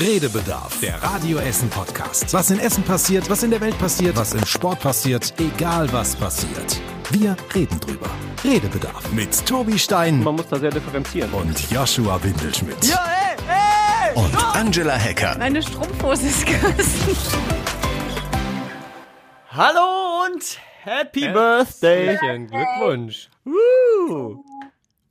Redebedarf, der Radio Essen Podcast. Was in Essen passiert, was in der Welt passiert, was im Sport passiert, egal was passiert. Wir reden drüber. Redebedarf mit Tobi Stein Man muss da sehr differenzieren. und Joshua Windelschmidt. Ja, ey, ey! Und Angela Hecker. Meine Strumpfhose ist gerissen. Hallo und Happy Birthday! Herzlichen Glückwunsch. Woo.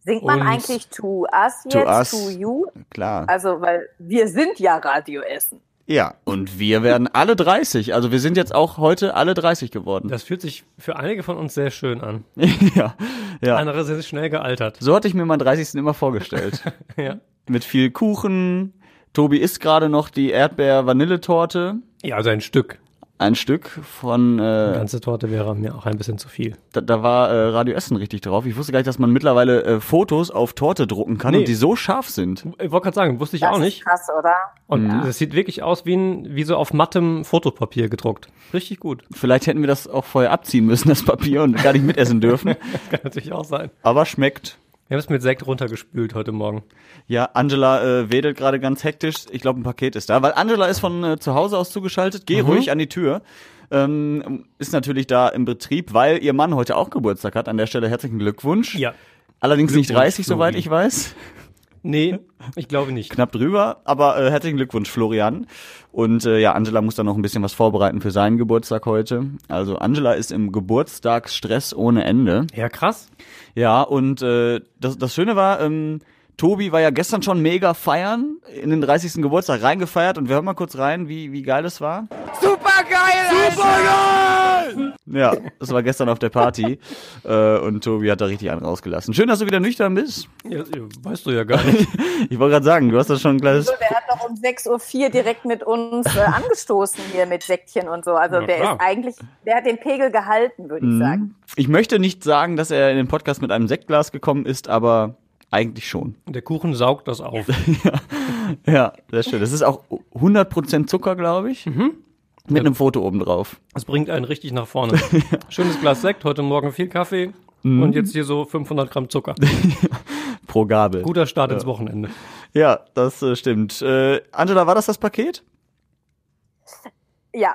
Singt man Und- eigentlich to us To jetzt, us. to you? Klar. Also, weil wir sind ja Radio Essen. Ja, und wir werden alle 30. Also wir sind jetzt auch heute alle 30 geworden. Das fühlt sich für einige von uns sehr schön an. ja, ja. Andere sind schnell gealtert. So hatte ich mir meinen 30. immer vorgestellt. Ja. Mit viel Kuchen. Tobi isst gerade noch die Erdbeer-Vanilletorte. ja, also ein Stück. Ein Stück von, Eine äh, ganze Torte wäre mir auch ein bisschen zu viel. da, da war äh, Radio Essen richtig drauf. Ich wusste gar nicht, dass man mittlerweile äh, Fotos auf Torte drucken kann Nee. und die so scharf sind. Ich wollte gerade sagen, wusste ich Das auch ist nicht. krass, oder? Und es sieht wirklich aus wie, ein, wie so auf mattem Fotopapier gedruckt. Richtig gut. Vielleicht hätten wir das auch vorher abziehen müssen, das Papier, und gar nicht mitessen dürfen. Das kann natürlich auch sein. Aber schmeckt. Wir haben es mit Sekt runtergespült heute Morgen. Ja, Angela äh, wedelt gerade ganz hektisch. Ich glaube, ein Paket ist da, weil Angela ist von äh, zu Hause aus zugeschaltet. Geh ruhig an die Tür. Ähm, ist natürlich da im Betrieb, weil ihr Mann heute auch Geburtstag hat. An der Stelle herzlichen Glückwunsch. Ja. Allerdings nicht Glückwunsch, 30, soweit ich weiß. Nee, ich glaube nicht. Knapp drüber, aber äh, herzlichen Glückwunsch, Florian. Und äh, ja, Angela muss dann noch ein bisschen was vorbereiten für seinen Geburtstag heute. Also Angela ist im Geburtstagsstress ohne Ende. Ja, krass. Ja, und äh, das, das Schöne war, ähm, Tobi war ja gestern schon mega feiern, in den 30. Geburtstag reingefeiert und wir hören mal kurz rein, wie, wie geil das war. Super geil! Super geil! Ja, das war gestern auf der Party äh, und Tobi hat da richtig einen rausgelassen. Schön, dass du wieder nüchtern bist. Ja, weißt du ja gar nicht. Ich wollte gerade sagen, du hast das schon ein kleines... Der hat doch um 6.04 Uhr direkt mit uns äh, angestoßen hier mit Säckchen und so. Also Na der klar. ist eigentlich, der hat den Pegel gehalten, würde ich sagen. Ich möchte nicht sagen, dass er in den Podcast mit einem Sektglas gekommen ist, aber eigentlich schon. Der Kuchen saugt das auf. Ja, sehr schön. Das ist auch 100% Zucker, glaube ich. Mit einem Foto oben drauf. Das bringt einen richtig nach vorne. Schönes Glas Sekt, heute Morgen viel Kaffee und jetzt hier so 500 Gramm Zucker. Pro Gabel. Guter Start ins Wochenende. Ja, das äh, stimmt. Äh, Angela, war das das Paket? Ja.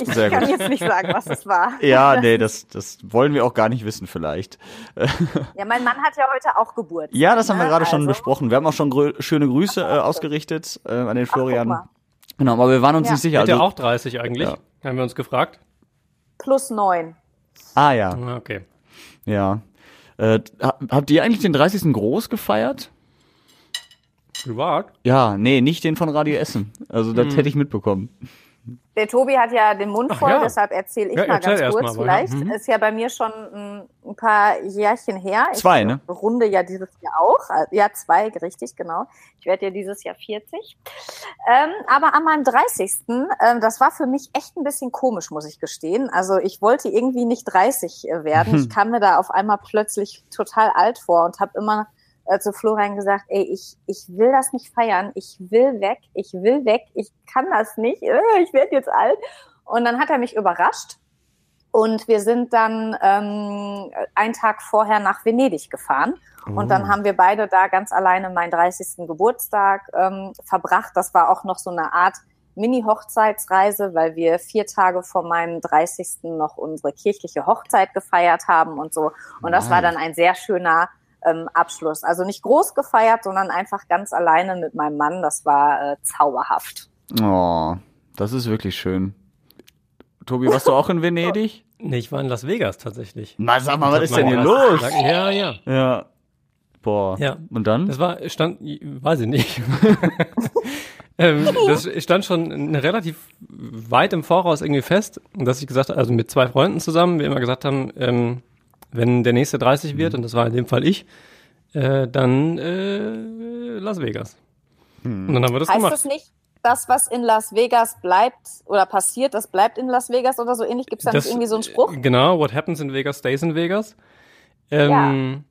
Ich Sehr kann gut. jetzt nicht sagen, was es war. Ja, nee, das, das wollen wir auch gar nicht wissen vielleicht. Ja, mein Mann hat ja heute auch Geburtstag. Ja, das haben wir ne? gerade schon Also, besprochen. Wir haben auch schon grö schöne Grüße äh, ausgerichtet äh, an den Florian. mal. Genau, aber wir waren uns Ja. nicht sicher. Er Also, auch 30 eigentlich? Ja. Haben wir uns gefragt. Plus neun. ah ja, Ah, Okay. ja. Äh, ha- habt ihr eigentlich den 30. groß gefeiert? Privat? Ja, nee, nicht den von Radio Essen. Also Hm. das hätte ich mitbekommen. Der Tobi hat ja den Mund voll, ja. deshalb erzähle ich Ja, mal erzähl ganz kurz mal, aber ja. vielleicht. Mhm. Ist ja bei mir schon ein, ein paar Jährchen her. Zwei, ich ne? runde ja dieses Jahr auch. Also, Ja, zwei, richtig, genau. Ich werde ja dieses Jahr 40. Ähm, aber an meinem 30. Ähm, das war für mich echt ein bisschen komisch, muss ich gestehen. Also ich wollte irgendwie nicht 30 werden. Ich kam mir da auf einmal plötzlich total alt vor und habe immer äh, zu Florian gesagt, ey, ich, ich will das nicht feiern, ich will weg, ich will weg, ich kann das nicht, äh, ich werde jetzt alt. Und dann hat er mich überrascht und wir sind dann ähm, einen Tag vorher nach Venedig gefahren. Und dann haben wir beide da ganz alleine meinen 30. Geburtstag ähm, verbracht. Das war auch noch so eine Art Mini-Hochzeitsreise, weil wir vier Tage vor meinem 30. noch unsere kirchliche Hochzeit gefeiert haben und so. Und das war dann ein sehr schöner ähm, Abschluss. Also nicht groß gefeiert, sondern einfach ganz alleine mit meinem Mann. Das war äh, zauberhaft. Oh, das ist wirklich schön. Tobi, warst du auch in Venedig? Nee, ich war in Las Vegas tatsächlich. Na, sag mal, was ist denn hier los? Gesagt. Ja, ja. Ja. Boah. Ja. Und dann? Das war, stand, weiß ich nicht. ähm, das stand schon relativ weit im Voraus irgendwie fest, dass ich gesagt habe, also mit zwei Freunden zusammen, wir immer gesagt haben, ähm, wenn der nächste 30 wird, und das war in dem Fall ich, äh, dann äh, Las Vegas. Und dann haben wir das Heißt gemacht. das nicht, das, was in Las Vegas bleibt oder passiert, das bleibt in Las Vegas oder so ähnlich? Gibt es da nicht irgendwie so einen Spruch? äh, Genau, what happens in Vegas stays in Vegas. Ähm,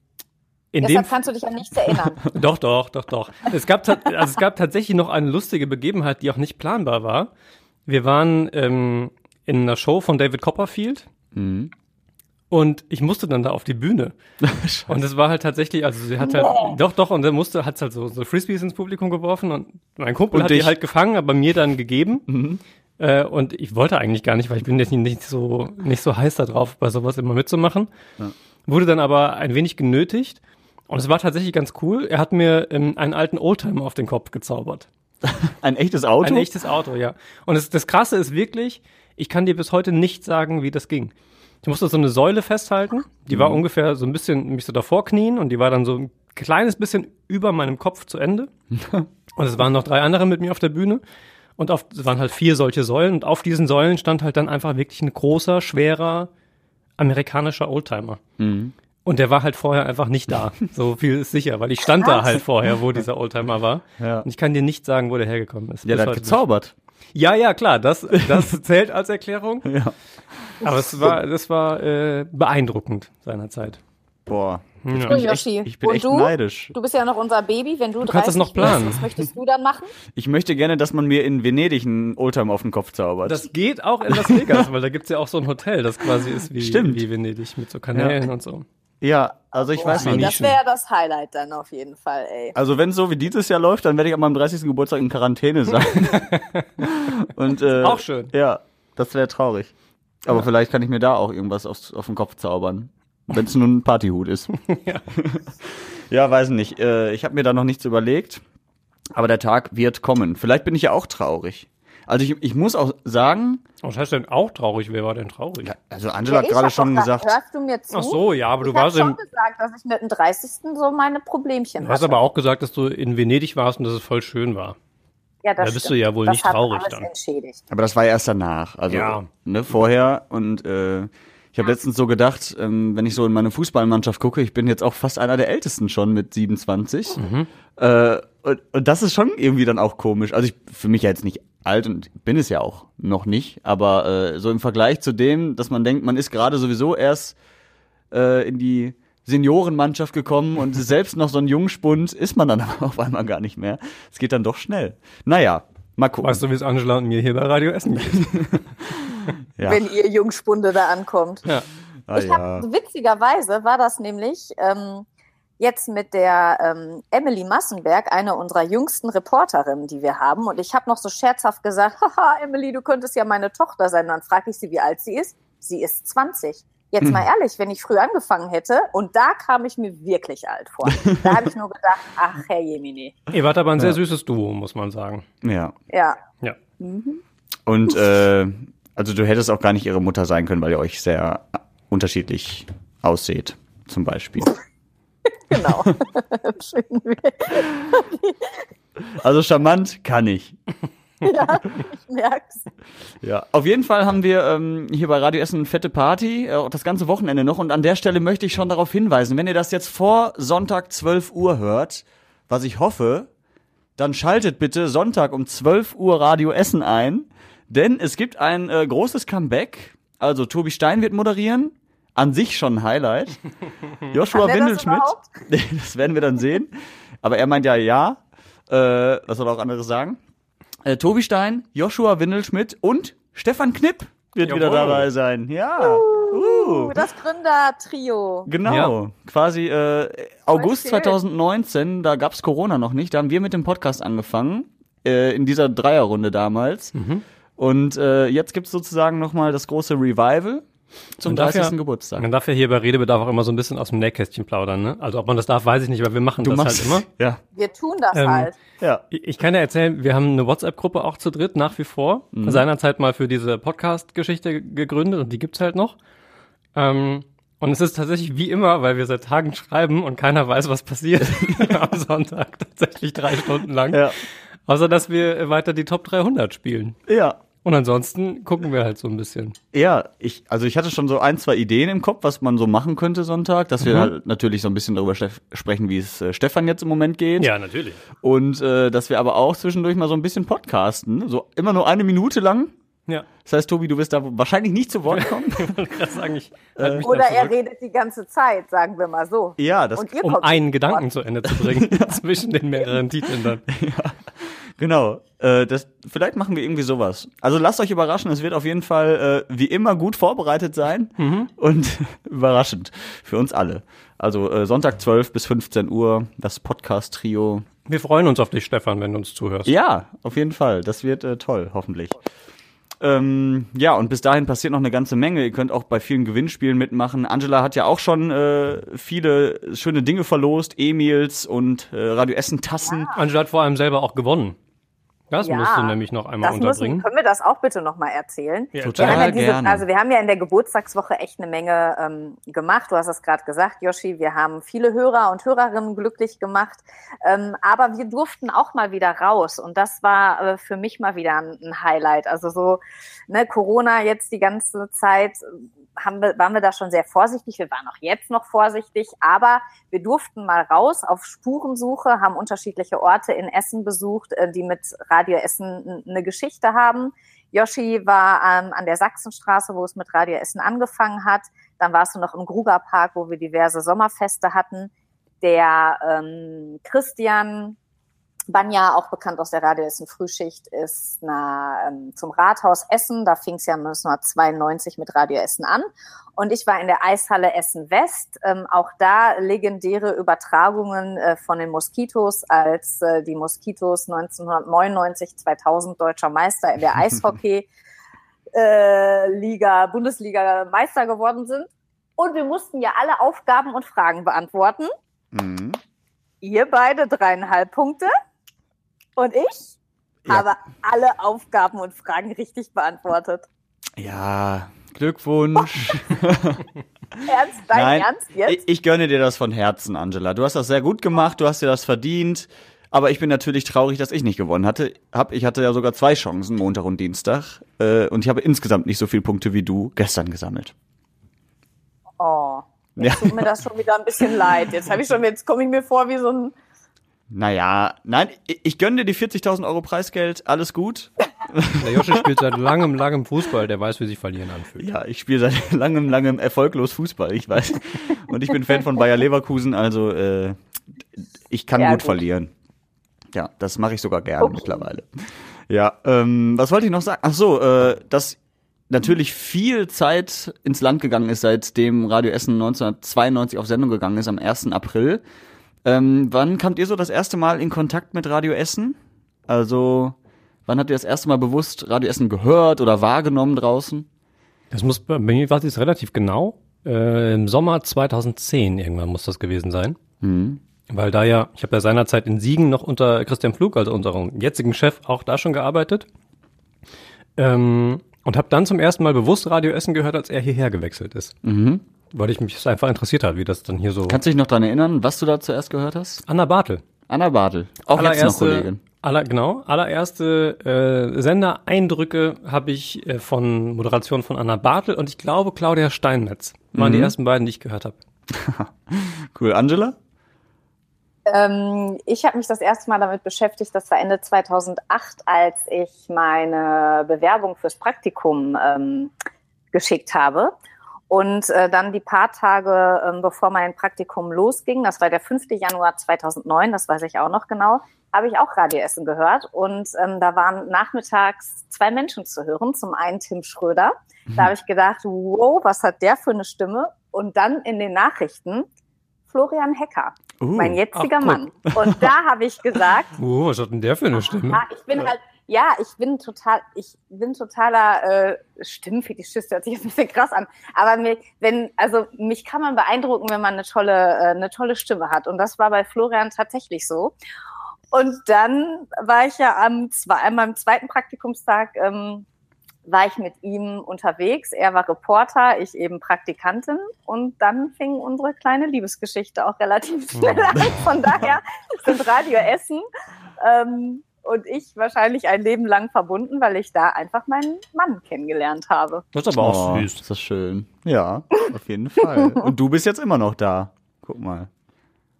in dem Deshalb kannst du dich an nichts erinnern. Doch, doch, doch, doch. Es gab, also es gab tatsächlich noch eine lustige Begebenheit, die auch nicht planbar war. Wir waren ähm, in einer Show von David Copperfield Mhm. Und ich musste dann da auf die Bühne. und es war halt tatsächlich, also sie hat halt, doch, doch, und dann musste, hat halt so, so Frisbees ins Publikum geworfen und mein Kumpel Und hat dich. die halt gefangen, aber mir dann gegeben. Äh, und ich wollte eigentlich gar nicht, weil ich bin jetzt nicht so, nicht so heiß da drauf, bei sowas immer mitzumachen. Wurde dann aber ein wenig genötigt. Und es war tatsächlich ganz cool. Er hat mir ähm, einen alten Oldtimer auf den Kopf gezaubert. Ein echtes Auto? Ein echtes Auto, ja. Und das, das Krasse ist wirklich, ich kann dir bis heute nicht sagen, wie das ging. Ich musste so eine Säule festhalten, die war ungefähr so ein bisschen, mich so davor knien und die war dann so ein kleines bisschen über meinem Kopf zu Ende. und es waren noch drei andere mit mir auf der Bühne. Und auf, es waren halt vier solche Säulen und auf diesen Säulen stand halt dann einfach wirklich ein großer, schwerer amerikanischer Oldtimer. Und der war halt vorher einfach nicht da. So viel ist sicher, weil ich stand da halt vorher, wo dieser Oldtimer war. Ja. Und ich kann dir nicht sagen, wo der hergekommen ist. Ja, der hat heute nicht. gezaubert. Ja, ja, klar, das, das zählt als Erklärung. Ja. Aber es war, das war äh, beeindruckend seinerzeit. Boah. Ja. Ich Yoshi. echt- ich bin Und echt du? neidisch. Du bist ja noch unser Baby, wenn du, Du kannst das 30 noch planen. Bist, was möchtest du dann machen? Ich möchte gerne, dass man mir in Venedig einen Oldtimer auf den Kopf zaubert. Das geht auch in Las Vegas, weil da gibt's ja auch so ein Hotel, das quasi ist wie, Stimmt. wie Venedig mit so Kanälen und so. ja, also ich weiß Boah, noch wie nicht. Das wäre das Highlight dann auf jeden Fall, ey. Also wenn es so wie dieses Jahr läuft, dann werde ich an meinem 30. Geburtstag in Quarantäne sein. Und, äh, Auch schön. Ja, das wäre traurig. Aber vielleicht kann ich mir da auch irgendwas aufs, auf den Kopf zaubern. Wenn es nur ein Partyhut ist. Ja. ja, weiß nicht. Äh, ich habe mir da noch nichts überlegt. Aber der Tag wird kommen. Vielleicht bin ich ja auch traurig. Also ich, ich muss auch sagen, Was heißt denn auch traurig? Wer war denn traurig? also Angela hat ich gerade schon gesagt, Hörst du mir zu? Ach so, ja, aber du ich hab warst schon im, gesagt, dass ich mit dem 30. so meine Problemchen du hast hatte. aber auch gesagt, dass du in Venedig warst und dass es voll schön war. Ja, das da bist stimmt. du ja wohl das nicht traurig dann. entschädigt. aber das war ja erst danach. Also Ja. ne, vorher. Und äh, ich habe letztens so gedacht, ähm, wenn ich so in meine Fußballmannschaft gucke, ich bin jetzt auch fast einer der Ältesten schon mit 27. Äh, und, und das ist schon irgendwie dann auch komisch. Also ich für mich ja jetzt nicht alt und bin es ja auch noch nicht, aber äh, so im Vergleich zu dem, dass man denkt, man ist gerade sowieso erst äh, in die Seniorenmannschaft gekommen und selbst noch so ein Jungspund, ist man dann aber auf einmal gar nicht mehr. Es geht dann doch schnell. Naja, mal gucken. Weißt du, wie es Angela und mir hier bei Radio Essen geht? ja. Wenn ihr Jungspunde da ankommt. Ja. ah, ich habe witzigerweise war das nämlich ähm, jetzt mit der ähm, Emily Massenberg, eine unserer jüngsten Reporterinnen, die wir haben. Und ich habe noch so scherzhaft gesagt, haha, Emily, du könntest ja meine Tochter sein. Dann frage ich sie, wie alt sie ist. Sie ist 20. Jetzt Hm. mal ehrlich, wenn ich früh angefangen hätte, und da kam ich mir wirklich alt vor. Da habe ich nur gedacht, ach, Herr Jemini. Ihr wart aber ein sehr Ja. süßes Duo, muss man sagen. Ja. Ja, Ja. Und äh, also du hättest auch gar nicht ihre Mutter sein können, weil ihr euch sehr unterschiedlich ausseht, zum Beispiel. genau. Also charmant kann ich. ja, ich merk's. Ja. Auf jeden Fall haben wir ähm, hier bei Radio Essen eine fette Party, äh, auch das ganze Wochenende noch. Und an der Stelle möchte ich schon darauf hinweisen, wenn ihr das jetzt vor Sonntag 12 Uhr hört, was ich hoffe, dann schaltet bitte Sonntag um 12 Uhr Radio Essen ein, denn es gibt ein äh, großes Comeback. Also Tobi Stein wird moderieren, an sich schon ein Highlight. Joshua das Windelschmidt, überhaupt? das werden wir dann sehen. Aber er meint ja ja. Äh, was soll er auch anderes sagen? Äh, Tobi Stein, Joshua Windelschmidt und Stefan Knipp wird wieder Jawohl. dabei sein. Ja. Uh. Das Gründertrio. Genau, quasi äh, August schön. 2019, da gab's Corona noch nicht, da haben wir mit dem Podcast angefangen, äh, in dieser Dreierrunde damals. Mhm. Und äh, jetzt gibt's sozusagen nochmal das große Revival zum Man darf 30. ja- Geburtstag. Man darf ja hier bei Redebedarf auch immer so ein bisschen aus dem Nähkästchen plaudern, ne? Also ob man das darf, weiß ich nicht, aber wir machen Du das machst halt immer. Ja, Wir tun das Ähm, halt. ja. Ich ich kann ja erzählen, wir haben eine WhatsApp-Gruppe auch zu dritt nach wie vor. Mhm. Seinerzeit mal für diese Podcast-Geschichte gegründet und die gibt's halt noch. Ähm, und es ist tatsächlich wie immer, weil wir seit Tagen schreiben und keiner weiß, was passiert am Sonntag. Tatsächlich drei Stunden lang. Ja. Außer, dass wir weiter die Top 300 spielen. Ja. Und ansonsten gucken wir halt so ein bisschen. Ja, ich, also ich hatte schon so ein, zwei Ideen im Kopf, was man so machen könnte Sonntag, dass wir Mhm. halt natürlich so ein bisschen darüber sprechen, wie es äh, Stefan jetzt im Moment geht. Ja, natürlich. Und äh, dass wir aber auch zwischendurch mal so ein bisschen podcasten, so immer nur eine Minute lang. Ja. Das heißt, Tobi, du wirst da wahrscheinlich nicht zu Wort kommen. Ich sagen, ich mich Oder er redet die ganze Zeit, sagen wir mal so. ja, das Und ihr um kommt einen Gedanken Wort. zu Ende zu bringen zwischen den mehreren Titeln dann. Genau. Äh, das, vielleicht machen wir irgendwie sowas. Also lasst euch überraschen, es wird auf jeden Fall äh, wie immer gut vorbereitet sein und überraschend für uns alle. Also äh, Sonntag 12 bis 15 Uhr, das Podcast-Trio. Wir freuen uns auf dich, Stefan, wenn du uns zuhörst. Ja, auf jeden Fall. Das wird äh, toll, hoffentlich. Ähm, ja, und bis dahin passiert noch eine ganze Menge. Ihr könnt auch bei vielen Gewinnspielen mitmachen. Angela hat ja auch schon äh, viele schöne Dinge verlost, E-Mails und äh, Radio Essen Tassen. Angela hat vor allem selber auch gewonnen. Das Ja, musst du nämlich noch einmal Das müssen, unterbringen. können wir das auch bitte nochmal erzählen? Ja, Total. Wir haben ja diese, gerne. also wir haben ja in der Geburtstagswoche echt eine Menge ähm, gemacht. Du hast es gerade gesagt, Yoshi. Wir haben viele Hörer und Hörerinnen glücklich gemacht. Ähm, aber wir durften auch mal wieder raus. Und das war äh, für mich mal wieder ein, ein Highlight. Also so, ne, Corona jetzt die ganze Zeit haben wir, waren wir da schon sehr vorsichtig. Wir waren auch jetzt noch vorsichtig. Aber wir durften mal raus auf Spurensuche, haben unterschiedliche Orte in Essen besucht, äh, die mit Radio Essen eine Geschichte haben. Yoshi war ähm, an der Sachsenstraße, wo es mit Radio Essen angefangen hat. Dann warst du noch im Gruger Park, wo wir diverse Sommerfeste hatten. Der ähm, Christian Banja, auch bekannt aus der Radio Essen Frühschicht, ist na, ähm, zum Rathaus Essen. Da fing es ja 1992 mit Radio Essen an. Und ich war in der Eishalle Essen West. Ähm, auch da legendäre Übertragungen äh, von den Moskitos, als äh, die Moskitos 1999, 2000 deutscher Meister in der Eishockey äh, Liga, Bundesliga Meister geworden sind. Und wir mussten ja alle Aufgaben und Fragen beantworten. Mhm. Ihr beide dreieinhalb Punkte. Und ich Ja. habe alle Aufgaben und Fragen richtig beantwortet. Ja, Glückwunsch. Ernst, dein Nein, Ernst jetzt? Ich, ich gönne dir das von Herzen, Angela. Du hast das sehr gut gemacht, du hast dir das verdient. Aber ich bin natürlich traurig, dass ich nicht gewonnen hatte. Hab, ich hatte ja sogar zwei Chancen, Montag und Dienstag. Äh, und ich habe insgesamt nicht so viele Punkte wie du gestern gesammelt. Oh, Ja. jetzt tut mir das schon wieder ein bisschen leid. Jetzt habe ich schon, jetzt komme ich mir vor wie so ein. Naja, nein, ich, ich gönne dir die 40.000 Euro Preisgeld, alles gut. Der Joshi spielt seit langem, langem Fußball, der weiß, wie sich verlieren anfühlt. Ja, ich spiele seit langem, langem erfolglos Fußball, ich weiß. Und ich bin Fan von Bayer Leverkusen, also äh, ich kann Ja, gut, gut. verlieren. Ja, das mache ich sogar gerne Okay. mittlerweile. Ja, ähm, was wollte ich noch sagen? Ach so, äh, dass natürlich viel Zeit ins Land gegangen ist, seitdem Radio Essen 1992 auf Sendung gegangen ist, am 1. April. Ähm, wann kamt ihr so das erste Mal in Kontakt mit Radio Essen? Also, wann habt ihr das erste Mal bewusst Radio Essen gehört oder wahrgenommen draußen? Das muss, bei mir war es relativ genau. Äh, Im Sommer 2010 irgendwann muss das gewesen sein. Hm. Weil da ja, ich habe ja seinerzeit in Siegen noch unter Christian Flug, also unserem jetzigen Chef, auch da schon gearbeitet. Ähm, und habe dann zum ersten Mal bewusst Radio Essen gehört, als er hierher gewechselt ist. Mhm. Weil ich mich das einfach interessiert hat, wie das dann hier so. Kannst du dich noch dran erinnern, was du da zuerst gehört hast? Anna Bartel. Anna Bartel. Auch jetzt noch Kollegin. Aller, genau, allererste äh, Sendereindrücke habe ich äh, von Moderation von Anna Bartel und ich glaube Claudia Steinmetz. Waren Mhm. die ersten beiden, die ich gehört habe. Cool. Angela? Ähm, ich habe mich das erste Mal damit beschäftigt, das war Ende 2008, als ich meine Bewerbung fürs Praktikum ähm, geschickt habe. Und äh, dann die paar Tage, ähm, bevor mein Praktikum losging, das war der 5. Januar 2009, das weiß ich auch noch genau, habe ich auch Radio Essen gehört. Und ähm, da waren nachmittags zwei Menschen zu hören. Zum einen Tim Schröder. Da habe ich gedacht, wow, was hat der für eine Stimme? Und dann in den Nachrichten Florian Hecker Uh, mein jetziger ach. Mann. Und da habe ich gesagt, Oh, was hat denn der für eine Stimme? ja, ich bin halt, ja, ich bin total, ich bin totaler äh, Stimmenfetischist, hört sich jetzt ein bisschen krass an. Aber mir, wenn, also mich kann man beeindrucken, wenn man eine tolle, äh, eine tolle Stimme hat. Und das war bei Florian tatsächlich so. Und dann war ich ja am, an meinem zweiten Praktikumstag, ähm, war ich mit ihm unterwegs. Er war Reporter, ich eben Praktikantin. Und dann fing unsere kleine Liebesgeschichte auch relativ schnell an. Von daher sind Radio Essen ähm, und ich wahrscheinlich ein Leben lang verbunden, weil ich da einfach meinen Mann kennengelernt habe. Das ist aber auch Oh, süß. ist das schön. Ja, auf jeden Fall. Und du bist jetzt immer noch da. Guck mal.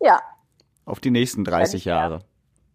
Ja. Auf die nächsten 30 Jahre.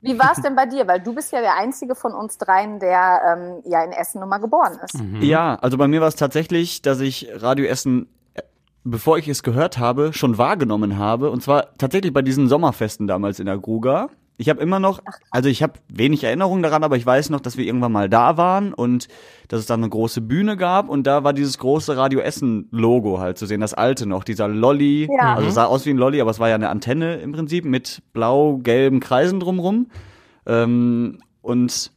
Wie war es denn bei dir? Weil du bist ja der einzige von uns dreien, der ähm, ja in Essen nun mal geboren ist. Mhm. Ja, also bei mir war es tatsächlich, dass ich Radio Essen, äh, bevor ich es gehört habe, schon wahrgenommen habe. Und zwar tatsächlich bei diesen Sommerfesten damals in der Gruga. Ich habe immer noch, also ich habe wenig Erinnerung daran, aber ich weiß noch, dass wir irgendwann mal da waren und dass es dann eine große Bühne gab und da war dieses große Radio Essen Logo halt zu sehen, das alte noch, dieser Lolly, Ja. also sah aus wie ein Lolly, aber es war ja eine Antenne im Prinzip mit blau-gelben Kreisen drumrum. Ähm, und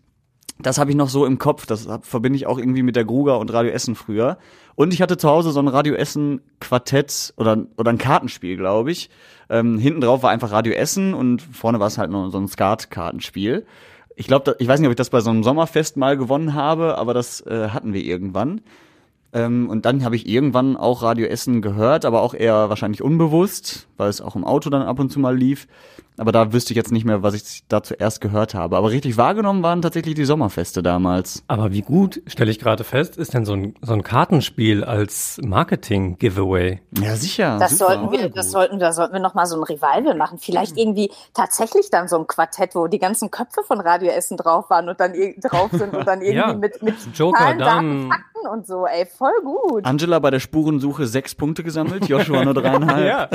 das habe ich noch so im Kopf. Das hab, verbinde ich auch irgendwie mit der Gruger und Radio Essen früher. Und ich hatte zu Hause so ein Radio Essen Quartett oder, oder ein Kartenspiel, glaube ich. Ähm, hinten drauf war einfach Radio Essen und vorne war es halt noch so ein Skat-Kartenspiel. Ich glaube, ich weiß nicht, ob ich das bei so einem Sommerfest mal gewonnen habe, aber das äh, hatten wir irgendwann. Ähm, und dann habe ich irgendwann auch Radio Essen gehört, aber auch eher wahrscheinlich unbewusst, weil es auch im Auto dann ab und zu mal lief. Aber da wüsste ich jetzt nicht mehr, was ich da zuerst gehört habe. Aber richtig wahrgenommen waren tatsächlich die Sommerfeste damals. Aber wie gut, stelle ich gerade fest, ist denn so ein, so ein Kartenspiel als Marketing-Giveaway? Ja, sicher. Das super. sollten wir, das sollten, da sollten wir noch mal so ein Revival machen. Vielleicht irgendwie tatsächlich dann so ein Quartett, wo die ganzen Köpfe von Radio Essen drauf waren und dann drauf sind und dann irgendwie Ja. mit, mit Joker, Zahlen, Daten. Fakten und so. Ey, voll gut. Angela bei der Spurensuche sechs Punkte gesammelt, Joshua nur dreieinhalb. Ja,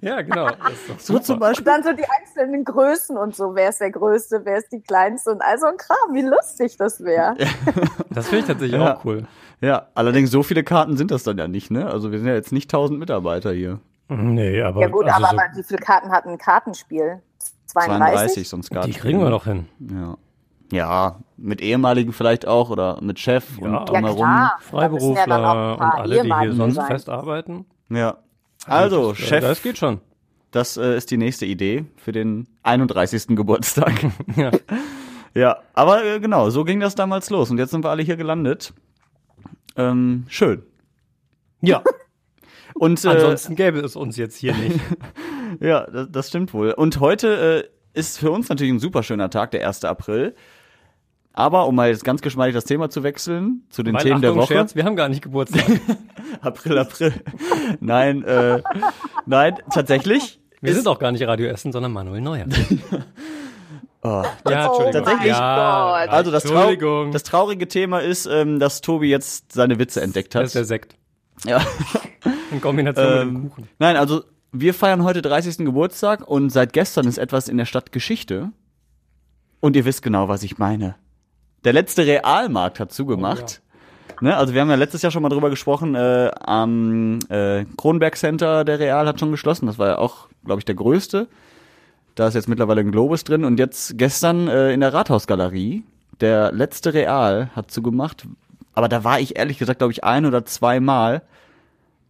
ja, genau. Doch So super. zum Und Beispiel. dann so die einzelnen Größen und so. Wer ist der Größte, wer ist die Kleinste und all so ein Kram. Wie lustig das wäre. Das finde ich tatsächlich Ja. auch cool. Ja, allerdings so viele Karten sind das dann ja nicht, ne? Also wir sind ja jetzt nicht tausend Mitarbeiter hier. Nee, aber, Ja gut, also aber, so, wie viele Karten hat ein Kartenspiel? 32? 32 so ein Skat. die kriegen wir noch hin. Ja. Ja, mit ehemaligen vielleicht auch oder mit Chef Ja. und drumherum. ja Freiberufler und alle, die hier sonst sein. fest arbeiten. Ja. Also, das, Chef, Das geht schon. das äh, ist die nächste Idee für den 31. Geburtstag. Ja. ja, aber äh, genau, so ging das damals los und jetzt sind wir alle hier gelandet. Ähm, schön. ja, Und äh, ansonsten gäbe es uns jetzt hier nicht. Ja, das, das stimmt wohl. Und heute äh, ist für uns natürlich ein super schöner Tag, der 1. April. Aber um mal jetzt ganz geschmeidig das Thema zu wechseln, zu den Weil, Themen der Achtung, Woche. Scherz, wir haben gar nicht Geburtstag. April, April. nein, äh, nein, tatsächlich. Wir sind auch gar nicht Radio Essen, sondern Manuel Neuer. Oh, Ja, Oh Entschuldigung. Tatsächlich? Ja, also das, trau das traurige Thema ist, ähm, dass Tobi jetzt seine Witze entdeckt das ist der hat. Sekt. Ja. In Kombination mit dem Ähm, Kuchen. nein, also wir feiern heute 30. Geburtstag und seit gestern ist etwas in der Stadt Geschichte. Und ihr wisst genau, was ich meine. Der letzte Realmarkt hat zugemacht. Ne, also wir haben ja letztes Jahr schon mal drüber gesprochen, äh, am äh, Kronberg Center der Real hat schon geschlossen. Das war ja auch, glaube ich, der größte. Da ist jetzt mittlerweile ein Globus drin. Und jetzt gestern äh, in der Rathausgalerie, der letzte Real hat zugemacht. Aber da war ich ehrlich gesagt, glaube ich, ein oder zweimal.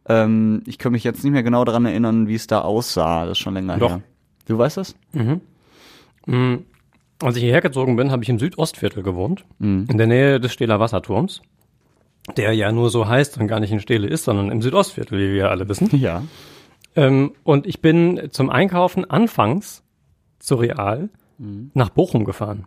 Ähm, ich kann mich jetzt nicht mehr genau daran erinnern, wie es da aussah. Das ist schon länger Doch. her. Du weißt das? Mm, Als ich hierher gezogen bin, habe ich im Südostviertel gewohnt, Mhm. in der Nähe des Stehler Wasserturms, der ja nur so heißt und gar nicht in Stehle ist, sondern im Südostviertel, wie wir alle wissen. Ja. Ähm, und ich bin zum Einkaufen anfangs zu Real Mhm. nach Bochum gefahren,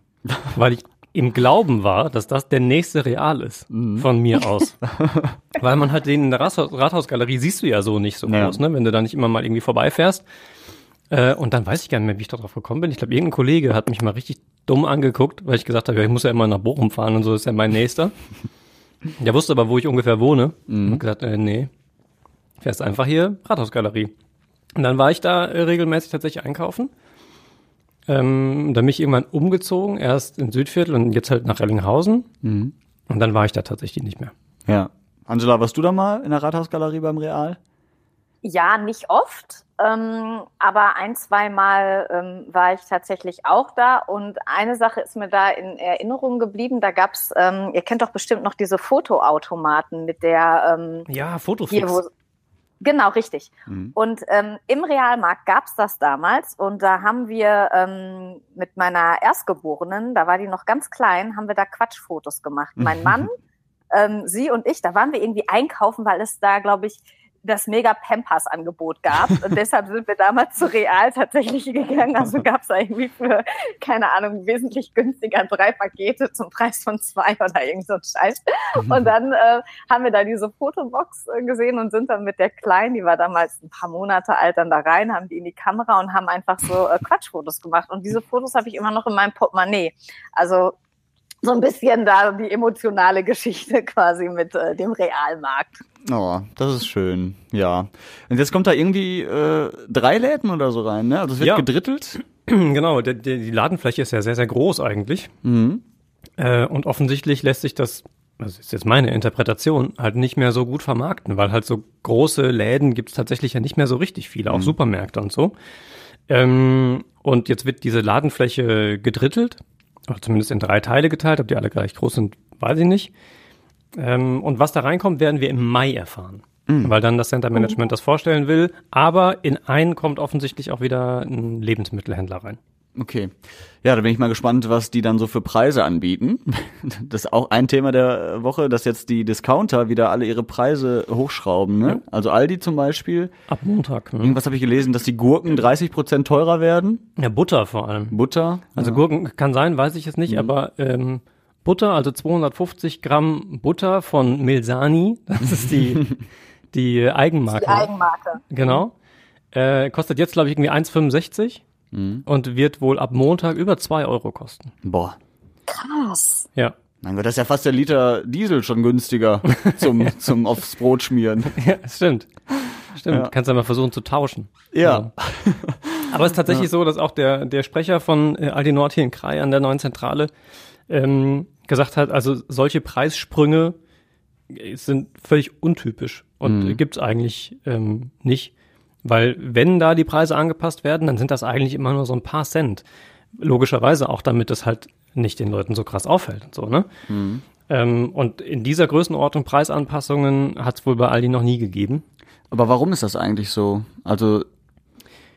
weil ich im Glauben war, dass das der nächste Real ist Mhm. von mir aus. weil man halt den in der Rathaus Rathausgalerie siehst du ja so nicht so Ja. groß, ne? wenn du da nicht immer mal irgendwie vorbeifährst. Äh, und dann weiß ich gar nicht mehr, wie ich darauf gekommen bin. Ich glaube, irgendein Kollege hat mich mal richtig dumm angeguckt, weil ich gesagt habe, ja, ich muss ja immer nach Bochum fahren und so ist ja mein nächster. Der wusste aber, wo ich ungefähr wohne. Und hat gesagt, äh, nee, fährst einfach hier Rathausgalerie. Und dann war ich da äh, regelmäßig tatsächlich einkaufen. Ähm, dann bin ich irgendwann umgezogen, erst in Südviertel und jetzt halt nach Rellinghausen. Und dann war ich da tatsächlich nicht mehr. Ja. Angela, warst du da mal in der Rathausgalerie beim Real? Ja, nicht oft, ähm, aber ein, zwei Mal ähm, war ich tatsächlich auch da. Und eine Sache ist mir da in Erinnerung geblieben. Da gab's, ähm, ihr kennt doch bestimmt noch diese Fotoautomaten mit der ähm, Ja, hier, Fotofix. wo Genau, richtig. Mhm. Und ähm, im Realmarkt gab's das damals und da haben wir ähm, mit meiner Erstgeborenen, da war die noch ganz klein, haben wir da Quatschfotos gemacht. Mein Mann, ähm, sie und ich, da waren wir irgendwie einkaufen, weil es da, glaube ich, das mega Pampers-Angebot gab. Und deshalb sind wir damals zu Real tatsächlich gegangen. Also gab's da irgendwie für, keine Ahnung, wesentlich günstiger drei Pakete zum Preis von zwei oder irgend so ein Scheiß. Und dann äh, haben wir da diese Fotobox äh, gesehen und sind dann mit der Kleinen, die war damals ein paar Monate alt, dann da rein, haben die in die Kamera und haben einfach so äh, Quatschfotos gemacht. Und diese Fotos habe ich immer noch in meinem Portemonnaie. Also so ein bisschen da die emotionale Geschichte quasi mit äh, dem Realmarkt. Oh, das ist schön. Ja. Und jetzt kommt da irgendwie äh, drei Läden oder so rein, ne? Also es wird Ja. gedrittelt. genau, die, die Ladenfläche ist ja sehr, sehr groß eigentlich. Mhm. Äh, und offensichtlich lässt sich das, das ist jetzt meine Interpretation, halt nicht mehr so gut vermarkten, weil halt so große Läden gibt es tatsächlich ja nicht mehr so richtig viele, auch Supermärkte und so. Ähm, und jetzt wird diese Ladenfläche gedrittelt, zumindest in drei Teile geteilt, ob die alle gleich groß sind, weiß ich nicht. Ähm, und was da reinkommt, werden wir im Mai erfahren. Weil dann das Center Management das vorstellen will. Aber in einen kommt offensichtlich auch wieder ein Lebensmittelhändler rein. Okay. Ja, da bin ich mal gespannt, was die dann so für Preise anbieten. Das ist auch ein Thema der Woche, dass jetzt die Discounter wieder alle ihre Preise hochschrauben. Ne? Ja. Also Aldi zum Beispiel. Ab Montag. Ne? Irgendwas habe ich gelesen, dass die Gurken 30 Prozent teurer werden. Ja, Butter vor allem. Butter. Also Gurken kann sein, weiß ich jetzt nicht, aber ähm, Butter, also 250 Gramm Butter von Milsani, das ist die, die Eigenmarke. Die Eigenmarke. Genau. Äh, kostet jetzt, glaube ich, irgendwie 1,65 und wird wohl ab Montag über 2 Euro kosten. Boah. Krass. Ja. Mein Gott, das ist ja fast der Liter Diesel schon günstiger zum, zum aufs Brot schmieren. Ja, stimmt. Stimmt. Ja. Kannst ja mal versuchen zu tauschen. Ja. Aber es ist tatsächlich so, dass auch der, der Sprecher von äh, Aldi Nord hier in Krai an der neuen Zentrale ähm, gesagt hat, also solche Preissprünge äh, sind völlig untypisch und Mhm. gibt's eigentlich ähm, nicht. Weil wenn da die Preise angepasst werden, dann sind das eigentlich immer nur so ein paar Cent. Logischerweise auch, damit es halt nicht den Leuten so krass auffällt und so, ne? Ähm, und in dieser Größenordnung Preisanpassungen hat's wohl bei Aldi noch nie gegeben. Aber warum ist das eigentlich so? Also,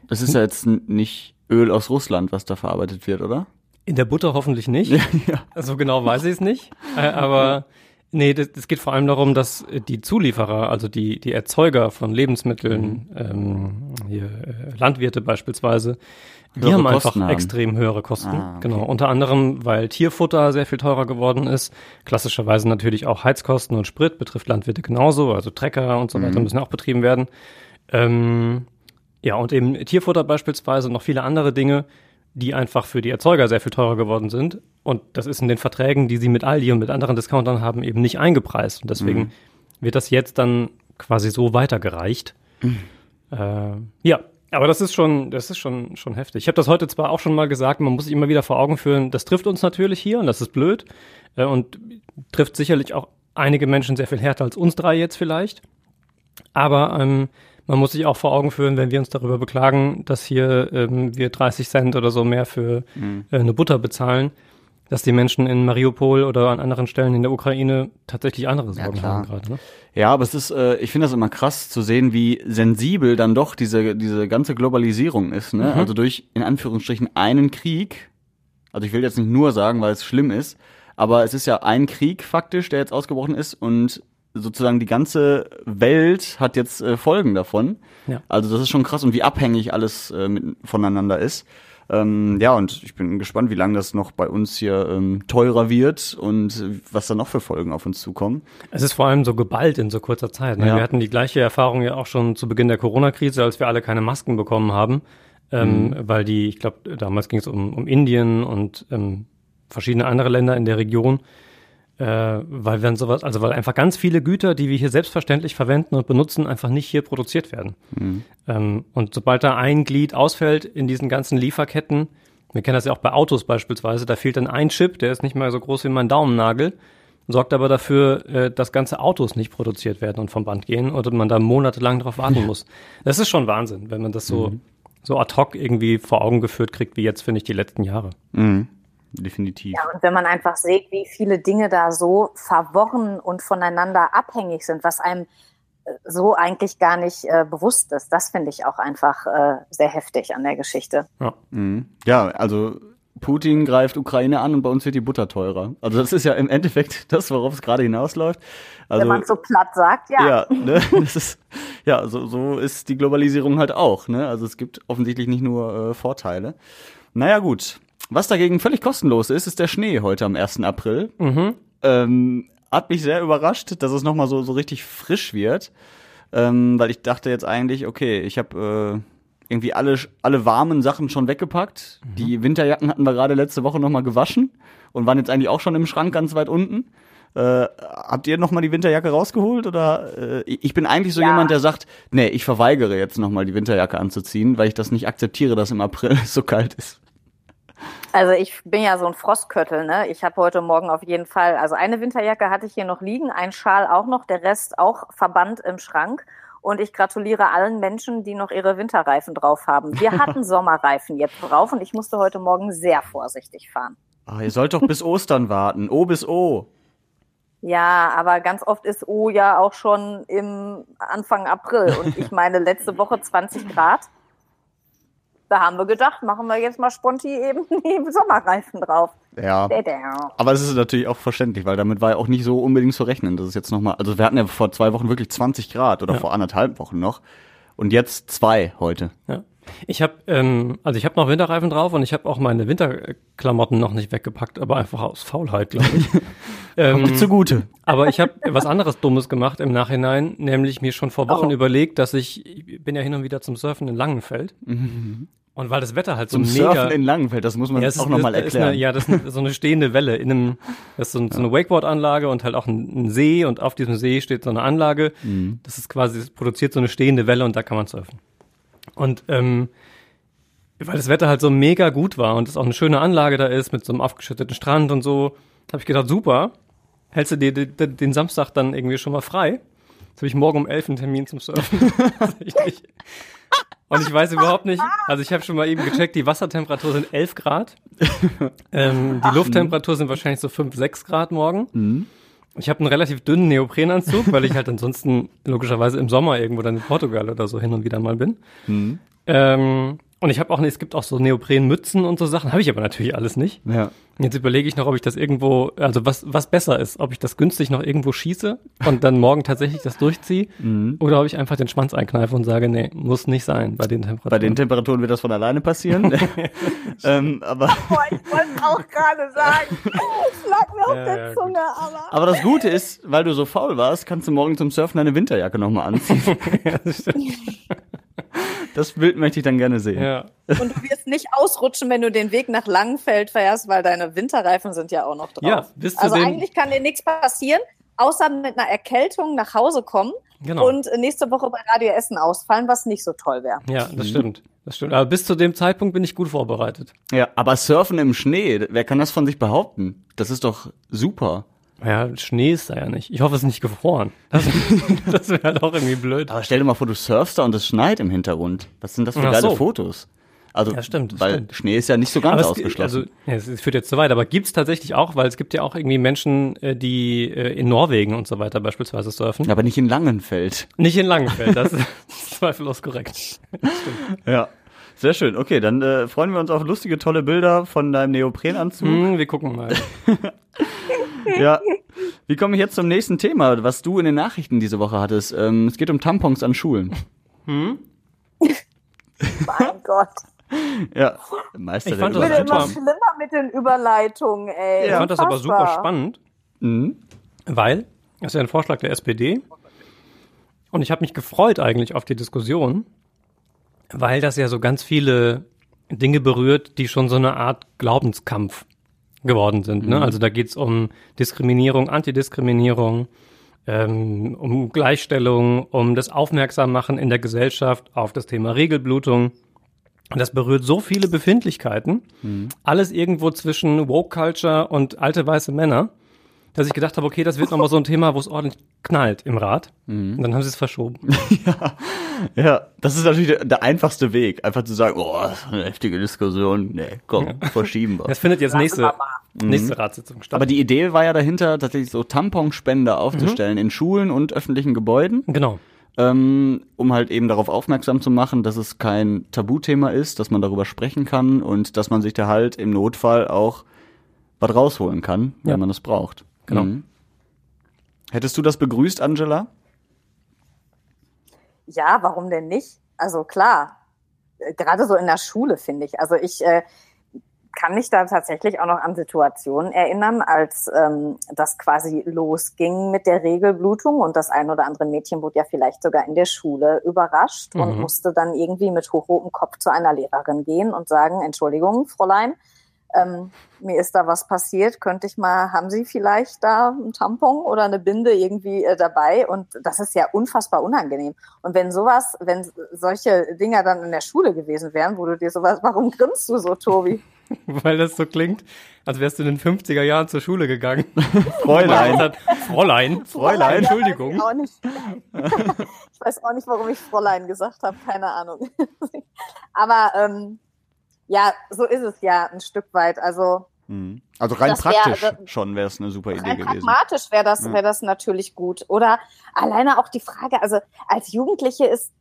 das ist ja jetzt nicht Öl aus Russland, was da verarbeitet wird, oder? In der Butter hoffentlich nicht. ja. So genau weiß ich es nicht. Äh, aber nee, das, das geht vor allem darum, dass die Zulieferer, also die, die Erzeuger von Lebensmitteln, ähm, hier, äh, Landwirte beispielsweise, die Höhere haben einfach haben. extrem höhere Kosten. Ah, okay. Genau. Unter anderem, weil Tierfutter sehr viel teurer geworden ist. Klassischerweise natürlich auch Heizkosten und Sprit betrifft Landwirte genauso. Also Trecker und so weiter Mhm. müssen auch betrieben werden. Ähm, ja, und eben Tierfutter beispielsweise und noch viele andere Dinge, die einfach für die Erzeuger sehr viel teurer geworden sind. Und das ist in den Verträgen, die sie mit Aldi und mit anderen Discountern haben, eben nicht eingepreist. Und deswegen wird das jetzt dann quasi so weitergereicht. Äh, ja, aber das ist schon, das ist schon, schon heftig. Ich habe das heute zwar auch schon mal gesagt, man muss sich immer wieder vor Augen führen, das trifft uns natürlich hier und das ist blöd äh, und trifft sicherlich auch einige Menschen sehr viel härter als uns drei jetzt vielleicht. Aber ähm, man muss sich auch vor Augen führen, wenn wir uns darüber beklagen, dass hier ähm, wir 30 Cent oder so mehr für äh, eine Butter bezahlen, dass die Menschen in Mariupol oder an anderen Stellen in der Ukraine tatsächlich andere Sorgen klar. haben gerade. Ne? Ja, aber es ist, äh, ich finde das immer krass zu sehen, wie sensibel dann doch diese, diese ganze Globalisierung ist. Ne? Also durch, in Anführungsstrichen, einen Krieg. Also ich will jetzt nicht nur sagen, weil es schlimm ist, aber es ist ja ein Krieg faktisch, der jetzt ausgebrochen ist und sozusagen die ganze Welt hat jetzt äh, Folgen davon. Ja. Also das ist schon krass und wie abhängig alles äh, mit, voneinander ist. Ähm, ja, und ich bin gespannt, wie lange das noch bei uns hier ähm, teurer wird und was da noch für Folgen auf uns zukommen. Es ist vor allem so geballt in so kurzer Zeit. Ne? Ja. Wir hatten die gleiche Erfahrung ja auch schon zu Beginn der Corona-Krise, als wir alle keine Masken bekommen haben, ähm, weil die, ich glaube, damals ging es um, um Indien und ähm, verschiedene andere Länder in der Region, weil wir dann sowas, also weil einfach ganz viele Güter, die wir hier selbstverständlich verwenden und benutzen, einfach nicht hier produziert werden. Ähm, und sobald da ein Glied ausfällt in diesen ganzen Lieferketten, wir kennen das ja auch bei Autos beispielsweise, da fehlt dann ein Chip, der ist nicht mal so groß wie mein Daumennagel, sorgt aber dafür, äh, dass ganze Autos nicht produziert werden und vom Band gehen oder man da monatelang drauf warten muss. Das ist schon Wahnsinn, wenn man das so, so ad hoc irgendwie vor Augen geführt kriegt, wie jetzt, finde ich, die letzten Jahre. Mhm. Definitiv. Ja, und wenn man einfach sieht, wie viele Dinge da so verworren und voneinander abhängig sind, was einem äh, so eigentlich gar nicht äh, bewusst ist, das finde ich auch einfach äh, sehr heftig an der Geschichte. Ja. Mhm. Ja, also Putin greift Ukraine an und bei uns wird die Butter teurer. Also das ist ja im Endeffekt das, worauf es gerade hinausläuft. Also wenn man so platt sagt, ja. ja, ne, das ist ja so, so ist die Globalisierung halt auch. Ne? Also es gibt offensichtlich nicht nur äh, Vorteile. Naja gut, was dagegen völlig kostenlos ist, ist der Schnee heute am 1. April. Ähm, hat mich sehr überrascht, dass es nochmal so, so richtig frisch wird. Ähm, weil ich dachte jetzt eigentlich, okay, ich habe äh, irgendwie alle, alle warmen Sachen schon weggepackt. Die Winterjacken hatten wir gerade letzte Woche nochmal gewaschen und waren jetzt eigentlich auch schon im Schrank ganz weit unten. Äh, habt ihr nochmal die Winterjacke rausgeholt? Oder äh, ich bin eigentlich so Ja. jemand, der sagt, nee, ich verweigere jetzt nochmal die Winterjacke anzuziehen, weil ich das nicht akzeptiere, dass im April es so kalt ist. Also ich bin ja so ein Frostköttel, ne? Ich habe heute Morgen auf jeden Fall, also eine Winterjacke hatte ich hier noch liegen, ein Schal auch noch, der Rest auch verbannt im Schrank. Und ich gratuliere allen Menschen, die noch ihre Winterreifen drauf haben. Wir hatten Sommerreifen jetzt drauf und ich musste heute Morgen sehr vorsichtig fahren. Ah, ihr sollt doch bis Ostern warten. O bis O. Ja, aber ganz oft ist O ja auch schon im Anfang April. Und ich meine, letzte Woche 20 Grad. Da haben wir gedacht, machen wir jetzt mal sponti eben die Sommerreifen drauf. Ja. Aber es ist natürlich auch verständlich, weil damit war ja auch nicht so unbedingt zu rechnen. Das ist jetzt nochmal, also wir hatten ja vor zwei Wochen wirklich 20 Grad oder Ja. vor anderthalb Wochen noch. Und jetzt zwei heute. Ja. Ich habe ähm, also ich habe noch Winterreifen drauf und ich habe auch meine Winterklamotten noch nicht weggepackt, aber einfach aus Faulheit, glaube ich. ähm, zugute. aber ich habe was anderes Dummes gemacht im Nachhinein, nämlich mir schon vor Wochen Oh. überlegt, dass ich, ich bin ja hin und wieder zum Surfen in Langenfeld und weil das Wetter halt so Zum mega Surfen in Langenfeld, das muss man es auch nochmal erklären. Eine, ja, das ist so eine stehende Welle in einem, das ist so, ein, so eine Wakeboard-Anlage und halt auch ein, ein See und auf diesem See steht so eine Anlage. Mhm. Das ist quasi, das produziert so eine stehende Welle und da kann man surfen. Und ähm, weil das Wetter halt so mega gut war und es auch eine schöne Anlage da ist mit so einem aufgeschütteten Strand und so, habe ich gedacht, super, hältst du dir den, den Samstag dann irgendwie schon mal frei? Jetzt habe ich morgen um elf einen Termin zum Surfen. Und ich weiß überhaupt nicht, also ich habe schon mal eben gecheckt, die Wassertemperatur sind 11 Grad. Ähm, die Lufttemperatur sind wahrscheinlich so 5, 6 Grad morgen. Ich habe einen relativ dünnen Neoprenanzug, weil ich halt ansonsten logischerweise im Sommer irgendwo dann in Portugal oder so hin und wieder mal bin. Ähm, und ich habe auch, es gibt auch so Neoprenmützen und so Sachen, habe ich aber natürlich alles nicht. Ja. Jetzt überlege ich noch, ob ich das irgendwo, also was, was besser ist, ob ich das günstig noch irgendwo schieße und dann morgen tatsächlich das durchziehe oder ob ich einfach den Schwanz einkneife und sage, nee, muss nicht sein bei den Temperaturen. Bei den Temperaturen wird das von alleine passieren. ähm, aber, Boah, ich wollte auch gerade sagen. Es lag mir auf Ja, der ja, Zunge, aber. aber das Gute ist, weil du so faul warst, kannst du morgen zum Surfen deine Winterjacke nochmal anziehen. Das Bild möchte ich dann gerne sehen. ja. Und du wirst nicht ausrutschen, wenn du den Weg nach Langenfeld fährst, weil deine Winterreifen sind ja auch noch drauf. Ja, bis zu also eigentlich kann dir nichts passieren, außer mit einer Erkältung nach Hause kommen Genau. und nächste Woche bei Radio Essen ausfallen, was nicht so toll wäre. Ja, das stimmt. Das stimmt. Aber bis zu dem Zeitpunkt bin ich gut vorbereitet. Ja, aber Surfen im Schnee, wer kann das von sich behaupten? Das ist doch super. Ja, Schnee ist da ja nicht. Ich hoffe, es ist nicht gefroren. Das, das wäre halt auch irgendwie blöd. Aber stell dir mal vor, du surfst da und es schneit im Hintergrund. Was sind das für Ach geile so. Fotos? Also, Ja, stimmt, weil stimmt. Schnee ist ja nicht so ganz Aber es, ausgeschlossen. also, ja, es, es führt jetzt zu weit, aber gibt's tatsächlich auch, weil es gibt ja auch irgendwie Menschen, äh, die äh, in Norwegen und so weiter beispielsweise surfen. aber nicht in Langenfeld. Nicht in Langenfeld, das ist zweifellos korrekt. Ja. Sehr schön. Okay, dann äh, freuen wir uns auf lustige, tolle Bilder von deinem Neoprenanzug. Hm, wir gucken mal. Ja. Wie komme ich jetzt zum nächsten Thema, was du in den Nachrichten diese Woche hattest? Ähm, es geht um Tampons an Schulen. Mein Gott. Ja, Meister Ich fand der das immer schlimmer mit den Überleitungen, ey. Ich fand das aber super spannend, Mhm. weil das ist ja ein Vorschlag der SPD. Und ich habe mich gefreut eigentlich auf die Diskussion, weil das ja so ganz viele Dinge berührt, die schon so eine Art Glaubenskampf geworden sind. Ne? Also da geht's um Diskriminierung, Antidiskriminierung, ähm, um Gleichstellung, um das Aufmerksammachen in der Gesellschaft auf das Thema Regelblutung. Und das berührt so viele Befindlichkeiten, alles irgendwo zwischen Woke Culture und alte weiße Männer, dass ich gedacht habe, okay, das wird nochmal so ein Thema, wo es ordentlich knallt im Rat. Und dann haben sie es verschoben. Ja, das ist natürlich der, der einfachste Weg, einfach zu sagen, oh, das ist eine heftige Diskussion. Nee, komm, verschieben wir. Das findet jetzt nächste, wir mal. nächste Ratssitzung statt. Aber die Idee war ja dahinter, tatsächlich so Tamponspender aufzustellen in Schulen und öffentlichen Gebäuden, genau. ähm, um halt eben darauf aufmerksam zu machen, dass es kein Tabuthema ist, dass man darüber sprechen kann und dass man sich da halt im Notfall auch was rausholen kann, wenn Ja. man es braucht. Genau. Mhm. Hättest du das begrüßt, Angela? Ja, warum denn nicht? Also klar, äh, gerade so in der Schule finde ich. Also ich äh, kann mich da tatsächlich auch noch an Situationen erinnern, als ähm, das quasi losging mit der Regelblutung und das ein oder andere Mädchen wurde ja vielleicht sogar in der Schule überrascht und Mhm. musste dann irgendwie mit hochrotem Kopf zu einer Lehrerin gehen und sagen, Entschuldigung, Fräulein, ähm, mir ist da was passiert, könnte ich mal, haben Sie vielleicht da ein Tampon oder eine Binde irgendwie äh, dabei? Und das ist ja unfassbar unangenehm. Und wenn sowas, wenn solche Dinger dann in der Schule gewesen wären, wo du dir sowas, warum grinst du so, Tobi? weil das so klingt, als wärst du in den 50er Jahren zur Schule gegangen. Fräulein. Fräulein. Fräulein. Entschuldigung. Ja, weiß ich, auch nicht. ich weiß auch nicht, warum ich Fräulein gesagt habe, keine Ahnung. Aber ähm, ja, so ist es ja ein Stück weit. Also Mhm. Also rein Das wär- praktisch das- schon wäre es eine super Idee rein gewesen. pragmatisch wäre das, wäre das natürlich gut. Oder alleine auch die Frage, also als Jugendliche ist,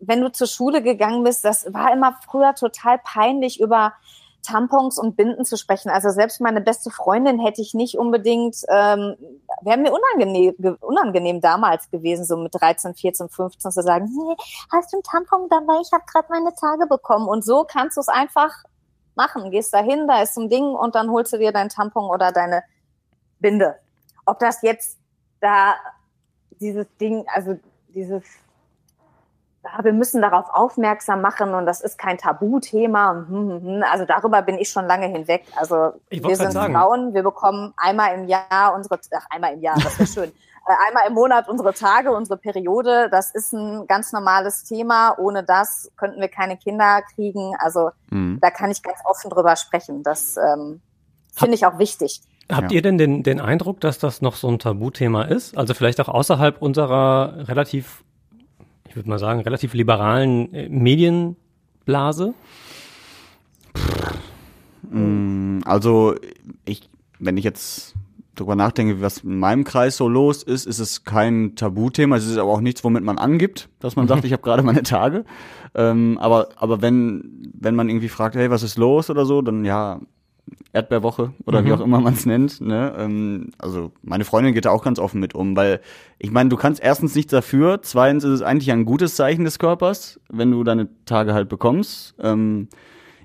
wenn du zur Schule gegangen bist, das war immer früher total peinlich über Tampons und Binden zu sprechen. Also selbst meine beste Freundin hätte ich nicht unbedingt, ähm, wäre mir unangenehm, ge- unangenehm damals gewesen, so mit 13, 14, 15 zu sagen, hey, hast du ein Tampon dabei? Ich habe gerade meine Tage bekommen. Und so kannst du es einfach machen. Gehst da hin, da ist so ein Ding und dann holst du dir dein Tampon oder deine Binde. Ob das jetzt da dieses Ding, also dieses, wir müssen darauf aufmerksam machen und das ist kein Tabuthema. hm, hm, hm. Also darüber bin ich schon lange hinweg. Also wir sind sagen. Frauen, wir bekommen einmal im Jahr unsere, ach, einmal im Jahr, das wäre schön. Äh, Einmal im Monat unsere Tage, unsere Periode. Das ist ein ganz normales Thema. Ohne das könnten wir keine Kinder kriegen. Also Mhm. da kann ich ganz offen drüber sprechen. Das ähm, finde ich auch wichtig. Habt Ja. ihr denn den, den Eindruck, dass das noch so ein Tabuthema ist? Also vielleicht auch außerhalb unserer relativ, ich würde mal sagen, relativ liberalen äh, Medienblase? Mm, Also ich, wenn ich jetzt drüber nachdenke, was in meinem Kreis so los ist, ist es kein Tabuthema. Es ist aber auch nichts, womit man angibt, dass man sagt, ich habe gerade meine Tage. Ähm, aber aber wenn wenn man irgendwie fragt, hey, was ist los oder so, dann ja Erdbeerwoche oder wie auch immer man es nennt. Ne? Ähm, also meine Freundin geht da auch ganz offen mit um, weil ich meine, du kannst erstens nichts dafür, zweitens ist es eigentlich ein gutes Zeichen des Körpers, wenn du deine Tage halt bekommst. Ähm,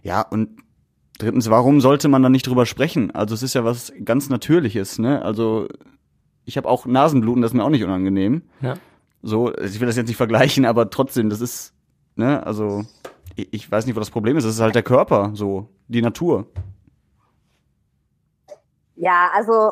ja, und drittens, warum sollte man da nicht drüber sprechen? Also es ist ja was ganz Natürliches, ne? Also ich habe auch Nasenbluten, das ist mir auch nicht unangenehm. Ja. So, also ich will das jetzt nicht vergleichen, aber trotzdem, das ist, ne, also ich, ich weiß nicht, wo das Problem ist. Es ist halt der Körper, so, die Natur. Ja, also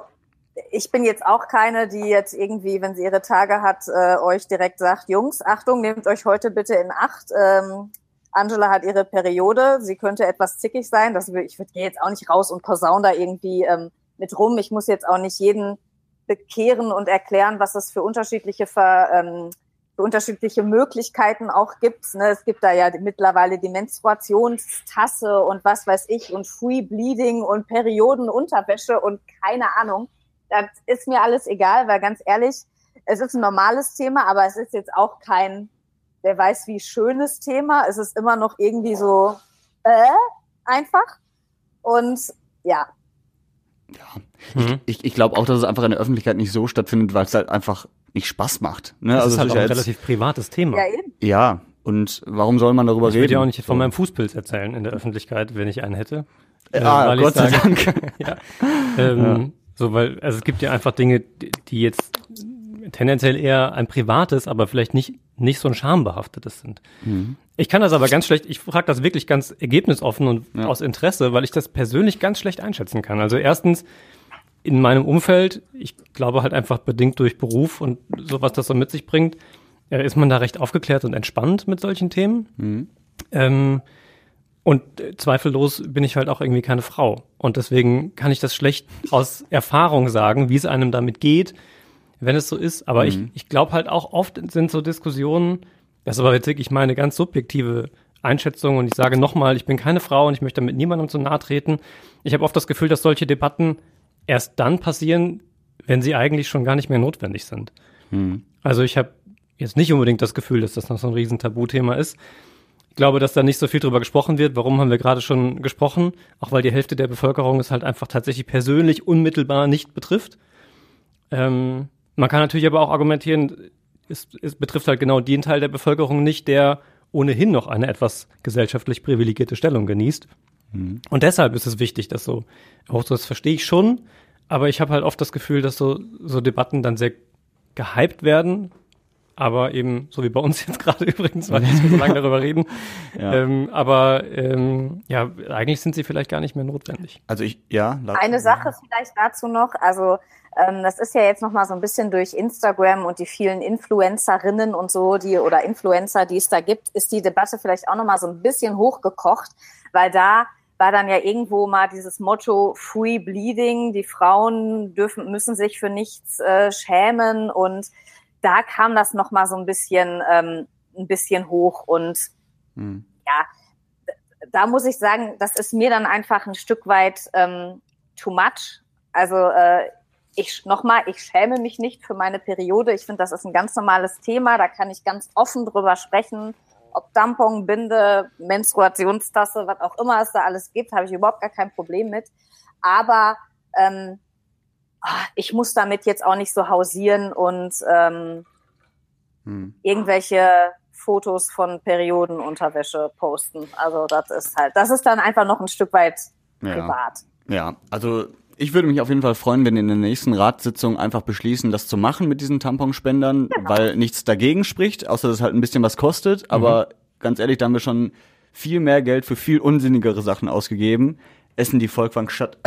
ich bin jetzt auch keine, die jetzt irgendwie, wenn sie ihre Tage hat, äh, euch direkt sagt, Jungs, Achtung, nehmt euch heute bitte in Acht. Ähm, Angela hat ihre Periode, sie könnte etwas zickig sein. Das, ich würde jetzt auch nicht raus und posaun da irgendwie ähm, mit rum. Ich muss jetzt auch nicht jeden bekehren und erklären, was es für unterschiedliche Ver, ähm, unterschiedliche Möglichkeiten auch gibt. Ne? Es gibt da ja mittlerweile die Menstruationstasse und was weiß ich und Free Bleeding und Periodenunterwäsche und keine Ahnung. Das ist mir alles egal, weil ganz ehrlich, es ist ein normales Thema, aber es ist jetzt auch kein, wer weiß wie schönes Thema. Es ist immer noch irgendwie so äh, einfach. Und ja, Mhm. Ich, ich glaube auch, dass es einfach in der Öffentlichkeit nicht so stattfindet, weil es halt einfach nicht Spaß macht. Ne? Das also ist halt auch ja ein relativ privates Thema. ja eben. ja, und warum soll man darüber ich reden? würde ja auch nicht von meinem Fußpilz erzählen in der Öffentlichkeit, wenn ich einen hätte. Äh, Ah, weil ich Gott sei sage- Dank. ja. Ähm, So, weil, also es gibt ja einfach Dinge, die die jetzt tendenziell eher ein privates, aber vielleicht nicht, nicht so ein schambehaftetes sind. Mhm. Ich kann das aber ganz schlecht, ich frage das wirklich ganz ergebnisoffen und Ja. aus Interesse, weil ich das persönlich ganz schlecht einschätzen kann. Also erstens, in meinem Umfeld, ich glaube halt einfach bedingt durch Beruf und so, was das so mit sich bringt, äh, ist man da recht aufgeklärt und entspannt mit solchen Themen. Mhm. Ähm, und äh, zweifellos bin ich halt auch irgendwie keine Frau. Und deswegen kann ich das schlecht aus Erfahrung sagen, wie es einem damit geht, wenn es so ist. Aber ich, ich glaube halt auch oft sind so Diskussionen, das ist aber jetzt wirklich meine ganz subjektive Einschätzung und ich sage nochmal, ich bin keine Frau und ich möchte damit niemandem zu nahe treten. Ich habe oft das Gefühl, dass solche Debatten erst dann passieren, wenn sie eigentlich schon gar nicht mehr notwendig sind. Mhm. Also ich habe jetzt nicht unbedingt das Gefühl, dass das noch so ein riesen Tabuthema ist. Ich glaube, dass da nicht so viel drüber gesprochen wird. Warum haben wir gerade schon gesprochen? Auch weil die Hälfte der Bevölkerung es halt einfach tatsächlich persönlich unmittelbar nicht betrifft. Ähm, man kann natürlich aber auch argumentieren, es, es betrifft halt genau den Teil der Bevölkerung nicht, der ohnehin noch eine etwas gesellschaftlich privilegierte Stellung genießt. Und deshalb ist es wichtig, dass so, auch das verstehe ich schon, aber ich habe halt oft das Gefühl, dass so, so Debatten dann sehr gehypt werden, aber eben, so wie bei uns jetzt gerade übrigens, weil wir jetzt so lange darüber reden. Ja. Ähm, aber ähm, ja, eigentlich sind sie vielleicht gar nicht mehr notwendig. Also ich, ja. Eine Sache vielleicht dazu noch, also ähm, das ist ja jetzt noch mal so ein bisschen durch Instagram und die vielen Influencerinnen und so, die oder Influencer, die es da gibt, ist die Debatte vielleicht auch noch mal so ein bisschen hochgekocht, weil da war dann ja irgendwo mal dieses Motto Free Bleeding, die Frauen dürfen, müssen sich für nichts äh, schämen und da kam das nochmal so ein bisschen, ähm, ein bisschen hoch und hm. ja, da muss ich sagen, das ist mir dann einfach ein Stück weit ähm, too much. Also äh, ich nochmal, ich schäme mich nicht für meine Periode. Ich finde, das ist ein ganz normales Thema. Da kann ich ganz offen drüber sprechen. Ob Tampon, Binde, Menstruationstasse, was auch immer es da alles gibt, habe ich überhaupt gar kein Problem mit. Aber ähm, ich muss damit jetzt auch nicht so hausieren und ähm, hm. irgendwelche Fotos von Periodenunterwäsche posten. Also das ist halt, das ist dann einfach noch ein Stück weit privat. Ja, ja. also ich würde mich auf jeden Fall freuen, wenn in der nächsten Ratssitzung einfach beschließen, das zu machen mit diesen Tamponspendern, genau. weil nichts dagegen spricht, außer dass es halt ein bisschen was kostet. Aber mhm. ganz ehrlich, da haben wir schon viel mehr Geld für viel unsinnigere Sachen ausgegeben. Essen die Volkwang statt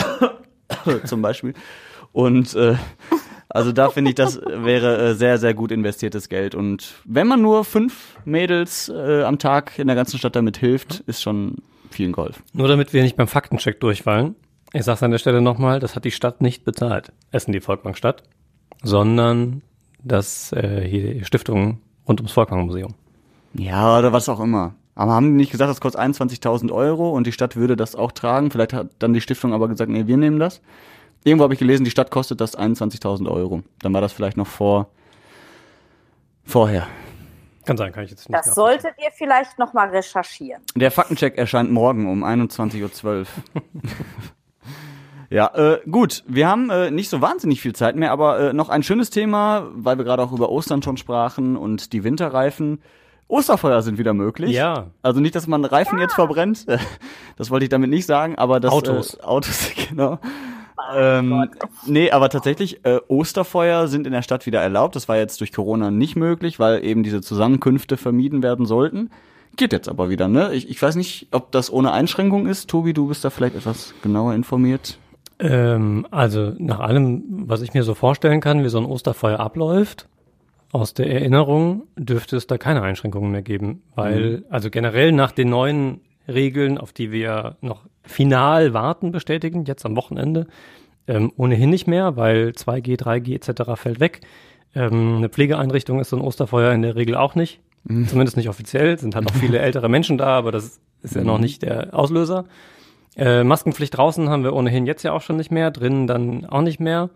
zum Beispiel. Und äh, also da finde ich, das wäre äh, sehr, sehr gut investiertes Geld. Und wenn man nur fünf Mädels äh, am Tag in der ganzen Stadt damit hilft, ist schon viel Golf. Nur damit wir nicht beim Faktencheck durchfallen. Ich sage an der Stelle nochmal, das hat die Stadt nicht bezahlt, Essen die Volkwang Stadt, sondern das äh, hier die Stiftung rund ums Volkwang Museum. Ja, oder was auch immer. Aber haben die nicht gesagt, das kostet 21.000 Euro und die Stadt würde das auch tragen? Vielleicht hat dann die Stiftung aber gesagt, nee, wir nehmen das. Irgendwo habe ich gelesen, die Stadt kostet das 21.000 Euro. Dann war das vielleicht noch vor vorher. Kann sein, kann ich jetzt nicht. Das solltet ihr vielleicht noch mal recherchieren. Der Faktencheck erscheint morgen um 21.12 Uhr. Ja, äh, gut, wir haben äh, nicht so wahnsinnig viel Zeit mehr, aber äh, noch ein schönes Thema, weil wir gerade auch über Ostern schon sprachen und die Winterreifen. Osterfeuer sind wieder möglich. Ja. Also nicht, dass man Reifen ja. jetzt verbrennt. Das wollte ich damit nicht sagen, aber das Autos. Äh, Autos, genau. Ähm, nee, aber tatsächlich, äh, Osterfeuer sind in der Stadt wieder erlaubt. Das war jetzt durch Corona nicht möglich, weil eben diese Zusammenkünfte vermieden werden sollten. Geht jetzt aber wieder, ne? Ich, ich weiß nicht, ob das ohne Einschränkung ist. Tobi, du bist da vielleicht etwas genauer informiert. Ähm, also nach allem, was ich mir so vorstellen kann, wie so ein Osterfeuer abläuft, aus der Erinnerung dürfte es da keine Einschränkungen mehr geben, weil mhm. also generell nach den neuen Regeln, auf die wir noch final warten, bestätigen, jetzt am Wochenende, ähm, ohnehin nicht mehr, weil 2G, 3G etc. fällt weg. Ähm, eine Pflegeeinrichtung ist so ein Osterfeuer in der Regel auch nicht, mhm. zumindest nicht offiziell, sind halt auch viele ältere Menschen da, aber das ist ja noch mhm. nicht der Auslöser. Äh, Maskenpflicht draußen haben wir ohnehin jetzt ja auch schon nicht mehr, drinnen dann auch nicht mehr.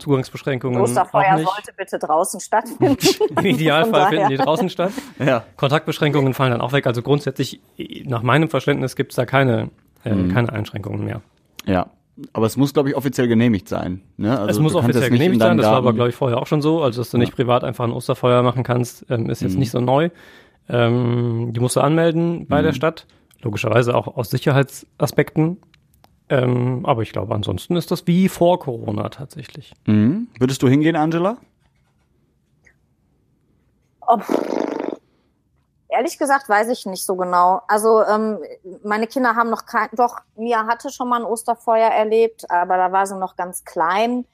Zugangsbeschränkungen. Osterfeuer sollte bitte draußen stattfinden. Im Idealfall finden die draußen statt. Ja. Kontaktbeschränkungen fallen dann auch weg. Also grundsätzlich, nach meinem Verständnis, gibt es da keine, äh, mhm. keine Einschränkungen mehr. Ja. Aber es muss, glaube ich, offiziell genehmigt sein. Ne? Also es muss offiziell genehmigt sein. Das war aber, glaube ich, vorher auch schon so. Also, dass du ja. nicht privat einfach ein Osterfeuer machen kannst, ähm, ist jetzt mhm. nicht so neu. Ähm, die musst du anmelden bei mhm. der Stadt. Logischerweise auch aus Sicherheitsaspekten. Ähm, aber ich glaube, ansonsten ist das wie vor Corona tatsächlich. Mhm. Würdest du hingehen, Angela? Oh, ehrlich gesagt weiß ich nicht so genau. Also ähm, meine Kinder haben noch kein, doch Mia hatte schon mal ein Osterfeuer erlebt, aber da war sie noch ganz klein.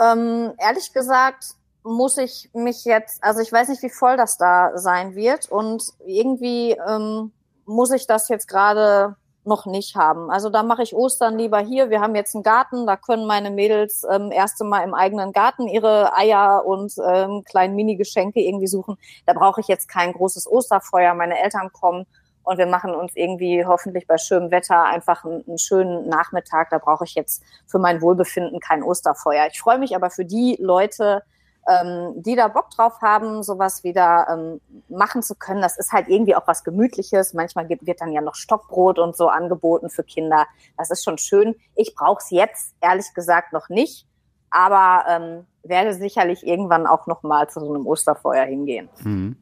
Ähm, ehrlich gesagt muss ich mich jetzt, also ich weiß nicht, wie voll das da sein wird und irgendwie ähm, muss ich das jetzt gerade noch nicht haben. Also da mache ich Ostern lieber hier. Wir haben jetzt einen Garten, da können meine Mädels ähm, erste Mal im eigenen Garten ihre Eier und ähm, kleinen Mini-Geschenke irgendwie suchen. Da brauche ich jetzt kein großes Osterfeuer. Meine Eltern kommen und wir machen uns irgendwie hoffentlich bei schönem Wetter einfach einen, einen schönen Nachmittag. Da brauche ich jetzt für mein Wohlbefinden kein Osterfeuer. Ich freue mich aber für die Leute, ähm, die da Bock drauf haben, sowas wieder ähm, machen zu können. Das ist halt irgendwie auch was Gemütliches. Manchmal gibt, wird dann ja noch Stockbrot und so angeboten für Kinder. Das ist schon schön. Ich brauche es jetzt ehrlich gesagt noch nicht, aber ähm, werde sicherlich irgendwann auch noch mal zu so einem Osterfeuer hingehen. Mhm.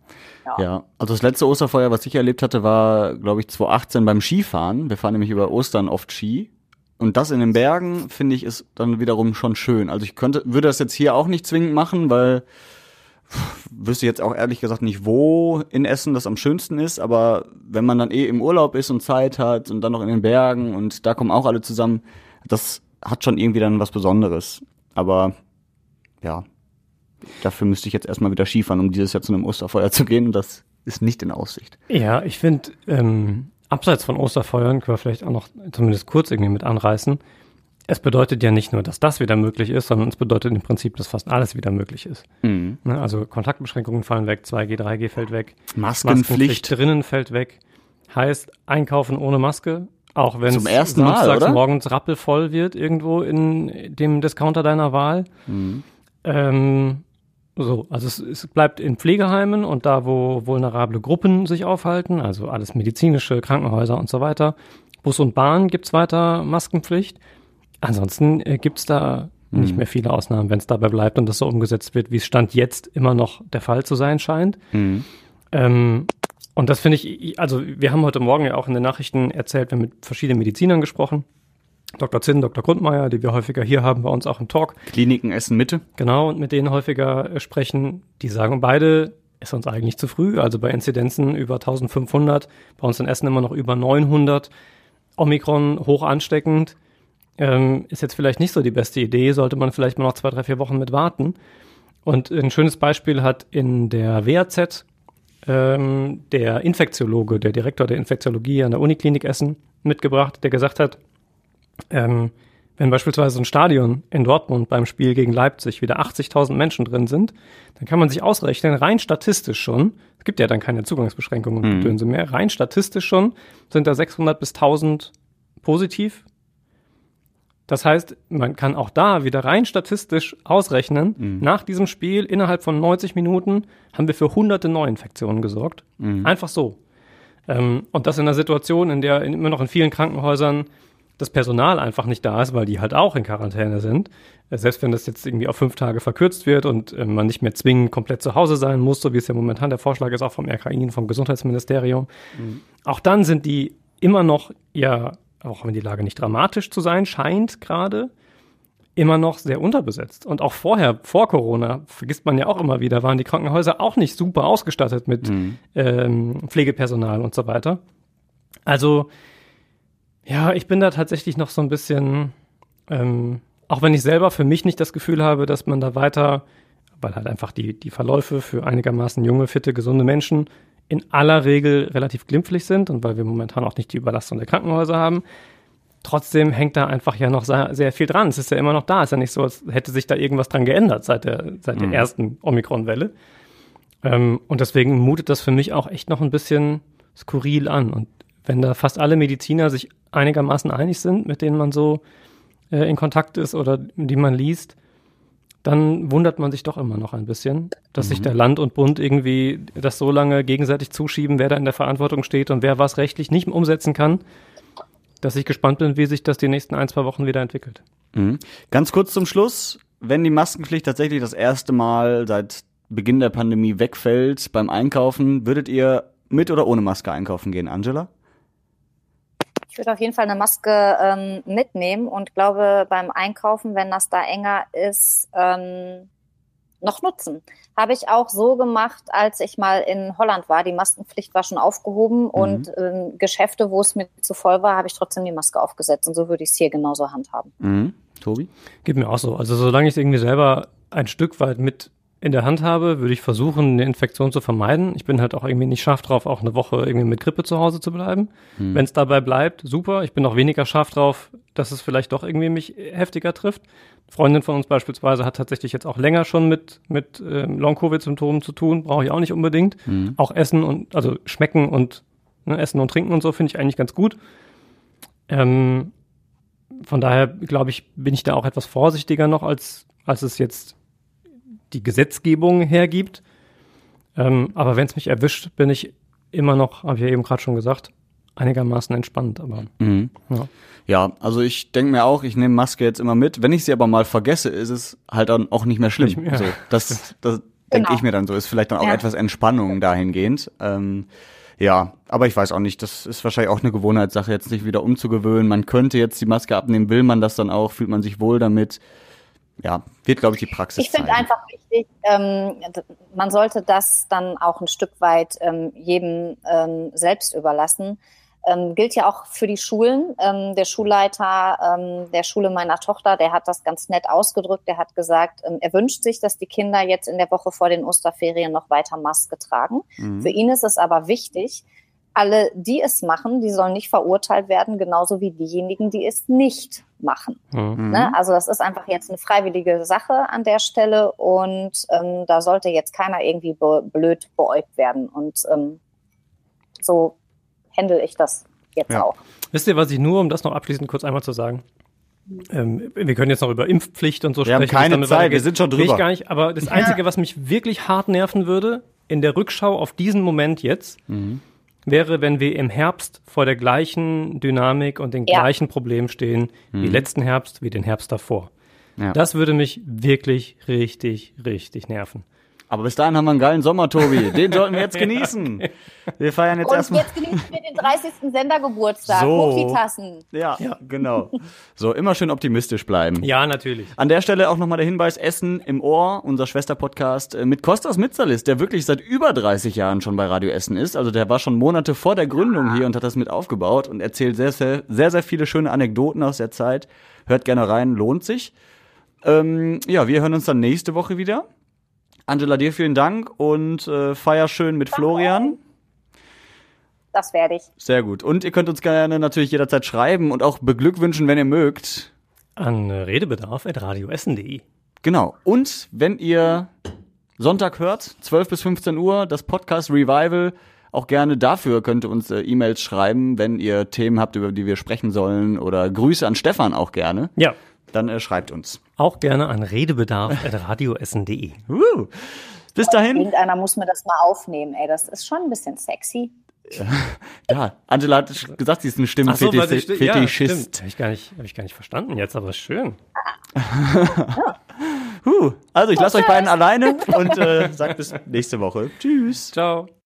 Ja. ja. also das letzte Osterfeuer, was ich erlebt hatte, war, glaube ich, 2018 beim Skifahren. Wir fahren nämlich über Ostern oft Ski und das in den Bergen, finde ich, ist dann wiederum schon schön. Also ich könnte, würde das jetzt hier auch nicht zwingend machen, weil wüsste jetzt auch ehrlich gesagt nicht, wo in Essen das am schönsten ist, aber wenn man dann eh im Urlaub ist und Zeit hat und dann noch in den Bergen und da kommen auch alle zusammen, das hat schon irgendwie dann was Besonderes. Aber ja, dafür müsste ich jetzt erstmal wieder Skifahren, um dieses Jahr zu einem Osterfeuer zu gehen und das ist nicht in Aussicht. Ja, ich finde, ähm, abseits von Osterfeuern können wir vielleicht auch noch zumindest kurz irgendwie mit anreißen. Es bedeutet ja nicht nur, dass das wieder möglich ist, sondern es bedeutet im Prinzip, dass fast alles wieder möglich ist. Mhm. Ne, Also Kontaktbeschränkungen fallen weg, 2G, 3G fällt weg, Maskenpflicht. drinnen fällt weg. Heißt einkaufen ohne Maske, auch wenn Zum es ersten Mal, samstags morgens rappelvoll wird irgendwo in dem Discounter deiner Wahl. Mhm. Ähm, so, also es, es bleibt in Pflegeheimen und da, wo vulnerable Gruppen sich aufhalten, also alles medizinische, Krankenhäuser und so weiter. Bus und Bahn gibt's weiter Maskenpflicht. Ansonsten äh, gibt's da nicht mehr viele Ausnahmen, wenn es dabei bleibt und das so umgesetzt wird, wie es Stand jetzt immer noch der Fall zu sein scheint. Mhm. Ähm, und das finde ich, also wir haben heute Morgen ja auch in den Nachrichten erzählt, wir haben mit verschiedenen Medizinern gesprochen. Dr. Zinn, Dr. Grundmeier, die wir häufiger hier haben, bei uns auch im Talk. Kliniken Essen Mitte. Genau, und mit denen häufiger äh, sprechen, die sagen beide, ist uns eigentlich zu früh. Also bei Inzidenzen über 1500, bei uns in Essen immer noch über 900. Omikron hoch ansteckend. Ähm, ist jetzt vielleicht nicht so die beste Idee, sollte man vielleicht mal noch zwei, drei, vier Wochen mit warten. Und ein schönes Beispiel hat in der WAZ ähm, der Infektiologe, der Direktor der Infektiologie an der Uniklinik Essen mitgebracht, der gesagt hat, ähm, wenn beispielsweise ein Stadion in Dortmund beim Spiel gegen Leipzig wieder 80.000 Menschen drin sind, dann kann man sich ausrechnen, rein statistisch schon, es gibt ja dann keine Zugangsbeschränkungen und Mhm. Gedönse mehr, rein statistisch schon sind da 600 bis 1000 positiv. Das heißt, man kann auch da wieder rein statistisch ausrechnen, Mhm. nach diesem Spiel innerhalb von 90 Minuten haben wir für hunderte Neuinfektionen gesorgt. Mhm. Einfach so. Ähm, und das in einer Situation, in der immer noch in vielen Krankenhäusern das Personal einfach nicht da ist, weil die halt auch in Quarantäne sind. Äh, Selbst wenn das jetzt irgendwie auf fünf Tage verkürzt wird und äh, man nicht mehr zwingend komplett zu Hause sein muss, so wie es ja momentan der Vorschlag ist, auch vom RKI und vom Gesundheitsministerium. Auch dann sind die immer noch, ja, auch wenn die Lage nicht dramatisch zu sein scheint gerade, immer noch sehr unterbesetzt. Und auch vorher, vor Corona, vergisst man ja auch immer wieder, waren die Krankenhäuser auch nicht super ausgestattet mit ähm, Pflegepersonal und so weiter. Also, ja, ich bin da tatsächlich noch so ein bisschen, ähm, auch wenn ich selber für mich nicht das Gefühl habe, dass man da weiter, weil halt einfach die, die Verläufe für einigermaßen junge, fitte, gesunde Menschen in aller Regel relativ glimpflich sind und weil wir momentan auch nicht die Überlastung der Krankenhäuser haben. Trotzdem hängt da einfach ja noch sehr, viel dran. Es ist ja immer noch da. Es ist ja nicht so, als hätte sich da irgendwas dran geändert seit der, seit der ersten Omikron-Welle. Ähm, und deswegen mutet das für mich auch echt noch ein bisschen skurril an. Und wenn da fast alle Mediziner sich einigermaßen einig sind, mit denen man so äh, in Kontakt ist oder die man liest, dann wundert man sich doch immer noch ein bisschen, dass sich der Land und Bund irgendwie das so lange gegenseitig zuschieben, wer da in der Verantwortung steht und wer was rechtlich nicht umsetzen kann, dass ich gespannt bin, wie sich das die nächsten ein, zwei Wochen wieder entwickelt. Mhm. Ganz kurz zum Schluss, wenn die Maskenpflicht tatsächlich das erste Mal seit Beginn der Pandemie wegfällt beim Einkaufen, würdet ihr mit oder ohne Maske einkaufen gehen, Angela? Ich würde auf jeden Fall eine Maske ähm, mitnehmen und glaube beim Einkaufen, wenn das da enger ist, ähm, noch nutzen. Habe ich auch so gemacht, als ich mal in Holland war. Die Maskenpflicht war schon aufgehoben und ähm, Geschäfte, wo es mir zu voll war, habe ich trotzdem die Maske aufgesetzt. Und so würde ich es hier genauso handhaben. Mhm. Tobi? Geht mir auch so. Also solange ich es irgendwie selber ein Stück weit mit in der Hand habe, würde ich versuchen, eine Infektion zu vermeiden. Ich bin halt auch irgendwie nicht scharf drauf, auch eine Woche irgendwie mit Grippe zu Hause zu bleiben. Wenn es dabei bleibt, super. Ich bin auch weniger scharf drauf, dass es vielleicht doch irgendwie mich heftiger trifft. Eine Freundin von uns beispielsweise hat tatsächlich jetzt auch länger schon mit, mit ähm, Long-Covid-Symptomen zu tun. Brauche ich auch nicht unbedingt. Auch Essen und, also schmecken und ne, Essen und Trinken und so finde ich eigentlich ganz gut. Ähm, von daher glaube ich, bin ich da auch etwas vorsichtiger noch, als, als es jetzt die Gesetzgebung hergibt. Ähm, aber wenn es mich erwischt, bin ich immer noch, habe ich ja eben gerade schon gesagt, einigermaßen entspannt. Aber Mhm. ja. Ja, also ich denke mir auch, ich nehme Maske jetzt immer mit. Wenn ich sie aber mal vergesse, ist es halt dann auch nicht mehr schlimm. Nicht mehr. So, das das denke Genau. ich mir dann so. Ist vielleicht dann auch Ja. etwas Entspannung dahingehend. Ähm, ja, aber ich weiß auch nicht, das ist wahrscheinlich auch eine Gewohnheitssache, jetzt nicht wieder umzugewöhnen. Man könnte jetzt die Maske abnehmen, will man das dann auch, fühlt man sich wohl damit. Ja, wird, glaube ich, die Praxis Ich finde einfach wichtig, ähm, man sollte das dann auch ein Stück weit ähm, jedem ähm, selbst überlassen. Ähm, gilt ja auch für die Schulen. Ähm, der Schulleiter ähm, der Schule meiner Tochter, der hat das ganz nett ausgedrückt. Der hat gesagt, er wünscht sich, dass die Kinder jetzt in der Woche vor den Osterferien noch weiter Maske tragen. Mhm. Für ihn ist es aber wichtig, alle, die es machen, die sollen nicht verurteilt werden, genauso wie diejenigen, die es nicht machen. Mhm. Ne? Also das ist einfach jetzt eine freiwillige Sache an der Stelle und ähm, da sollte jetzt keiner irgendwie be blöd beäugt werden. Und ähm, so handle ich das jetzt Ja. auch. Wisst ihr, was ich nur, um das noch abschließend kurz einmal zu sagen, ähm, wir können jetzt noch über Impfpflicht und so Wir haben sprechen. es keine Zeit, wir sind schon Will Ich drüber. gar nicht, aber das Einzige, was mich wirklich hart nerven würde, in der Rückschau auf diesen Moment jetzt, Mhm. Wäre, wenn wir im Herbst vor der gleichen Dynamik und den Ja. gleichen Problemen stehen, wie letzten Herbst, wie den Herbst davor. Mhm. Ja. Das würde mich wirklich richtig, richtig nerven. Aber bis dahin haben wir einen geilen Sommer, Tobi. Den sollten wir jetzt genießen. Wir feiern jetzt Und erstmal. jetzt genießen wir den 30. Sendergeburtstag. So. Hoch die Tassen. Ja, genau. So, immer schön optimistisch bleiben. Ja, natürlich. An der Stelle auch nochmal der Hinweis, Essen im Ohr, unser Schwesterpodcast äh, mit Kostas Mitzalis, der wirklich seit über 30 Jahren schon bei Radio Essen ist. Also der war schon Monate vor der Gründung hier und hat das mit aufgebaut und erzählt sehr, sehr, sehr, sehr viele schöne Anekdoten aus der Zeit. Hört gerne rein, lohnt sich. Ähm, ja, wir hören uns dann nächste Woche wieder. Angela, dir vielen Dank und äh, feier schön mit Florian. Das werde ich. Sehr gut. Und ihr könnt uns gerne natürlich jederzeit schreiben und auch beglückwünschen, wenn ihr mögt. An redebedarf.radioessen.de. Genau. Und wenn ihr Sonntag hört, 12 bis 15 Uhr, das Podcast Revival, auch gerne dafür könnt ihr uns äh, E-Mails schreiben, wenn ihr Themen habt, über die wir sprechen sollen oder Grüße an Stefan auch gerne. Ja, Dann äh, schreibt uns. auch gerne an redebedarf.radioessen.de. Uh. Bis dahin. Irgendeiner muss mir das mal aufnehmen, ey. Das ist schon ein bisschen sexy. Ja, Angela hat gesagt, sie ist ein Stimmenfetischist. stimmt. Habe ich, gar nicht- hab ich gar nicht verstanden jetzt, aber schön. Huh. Also ich lasse euch beiden alleine und äh, sag bis nächste Woche. Tschüss. Ciao.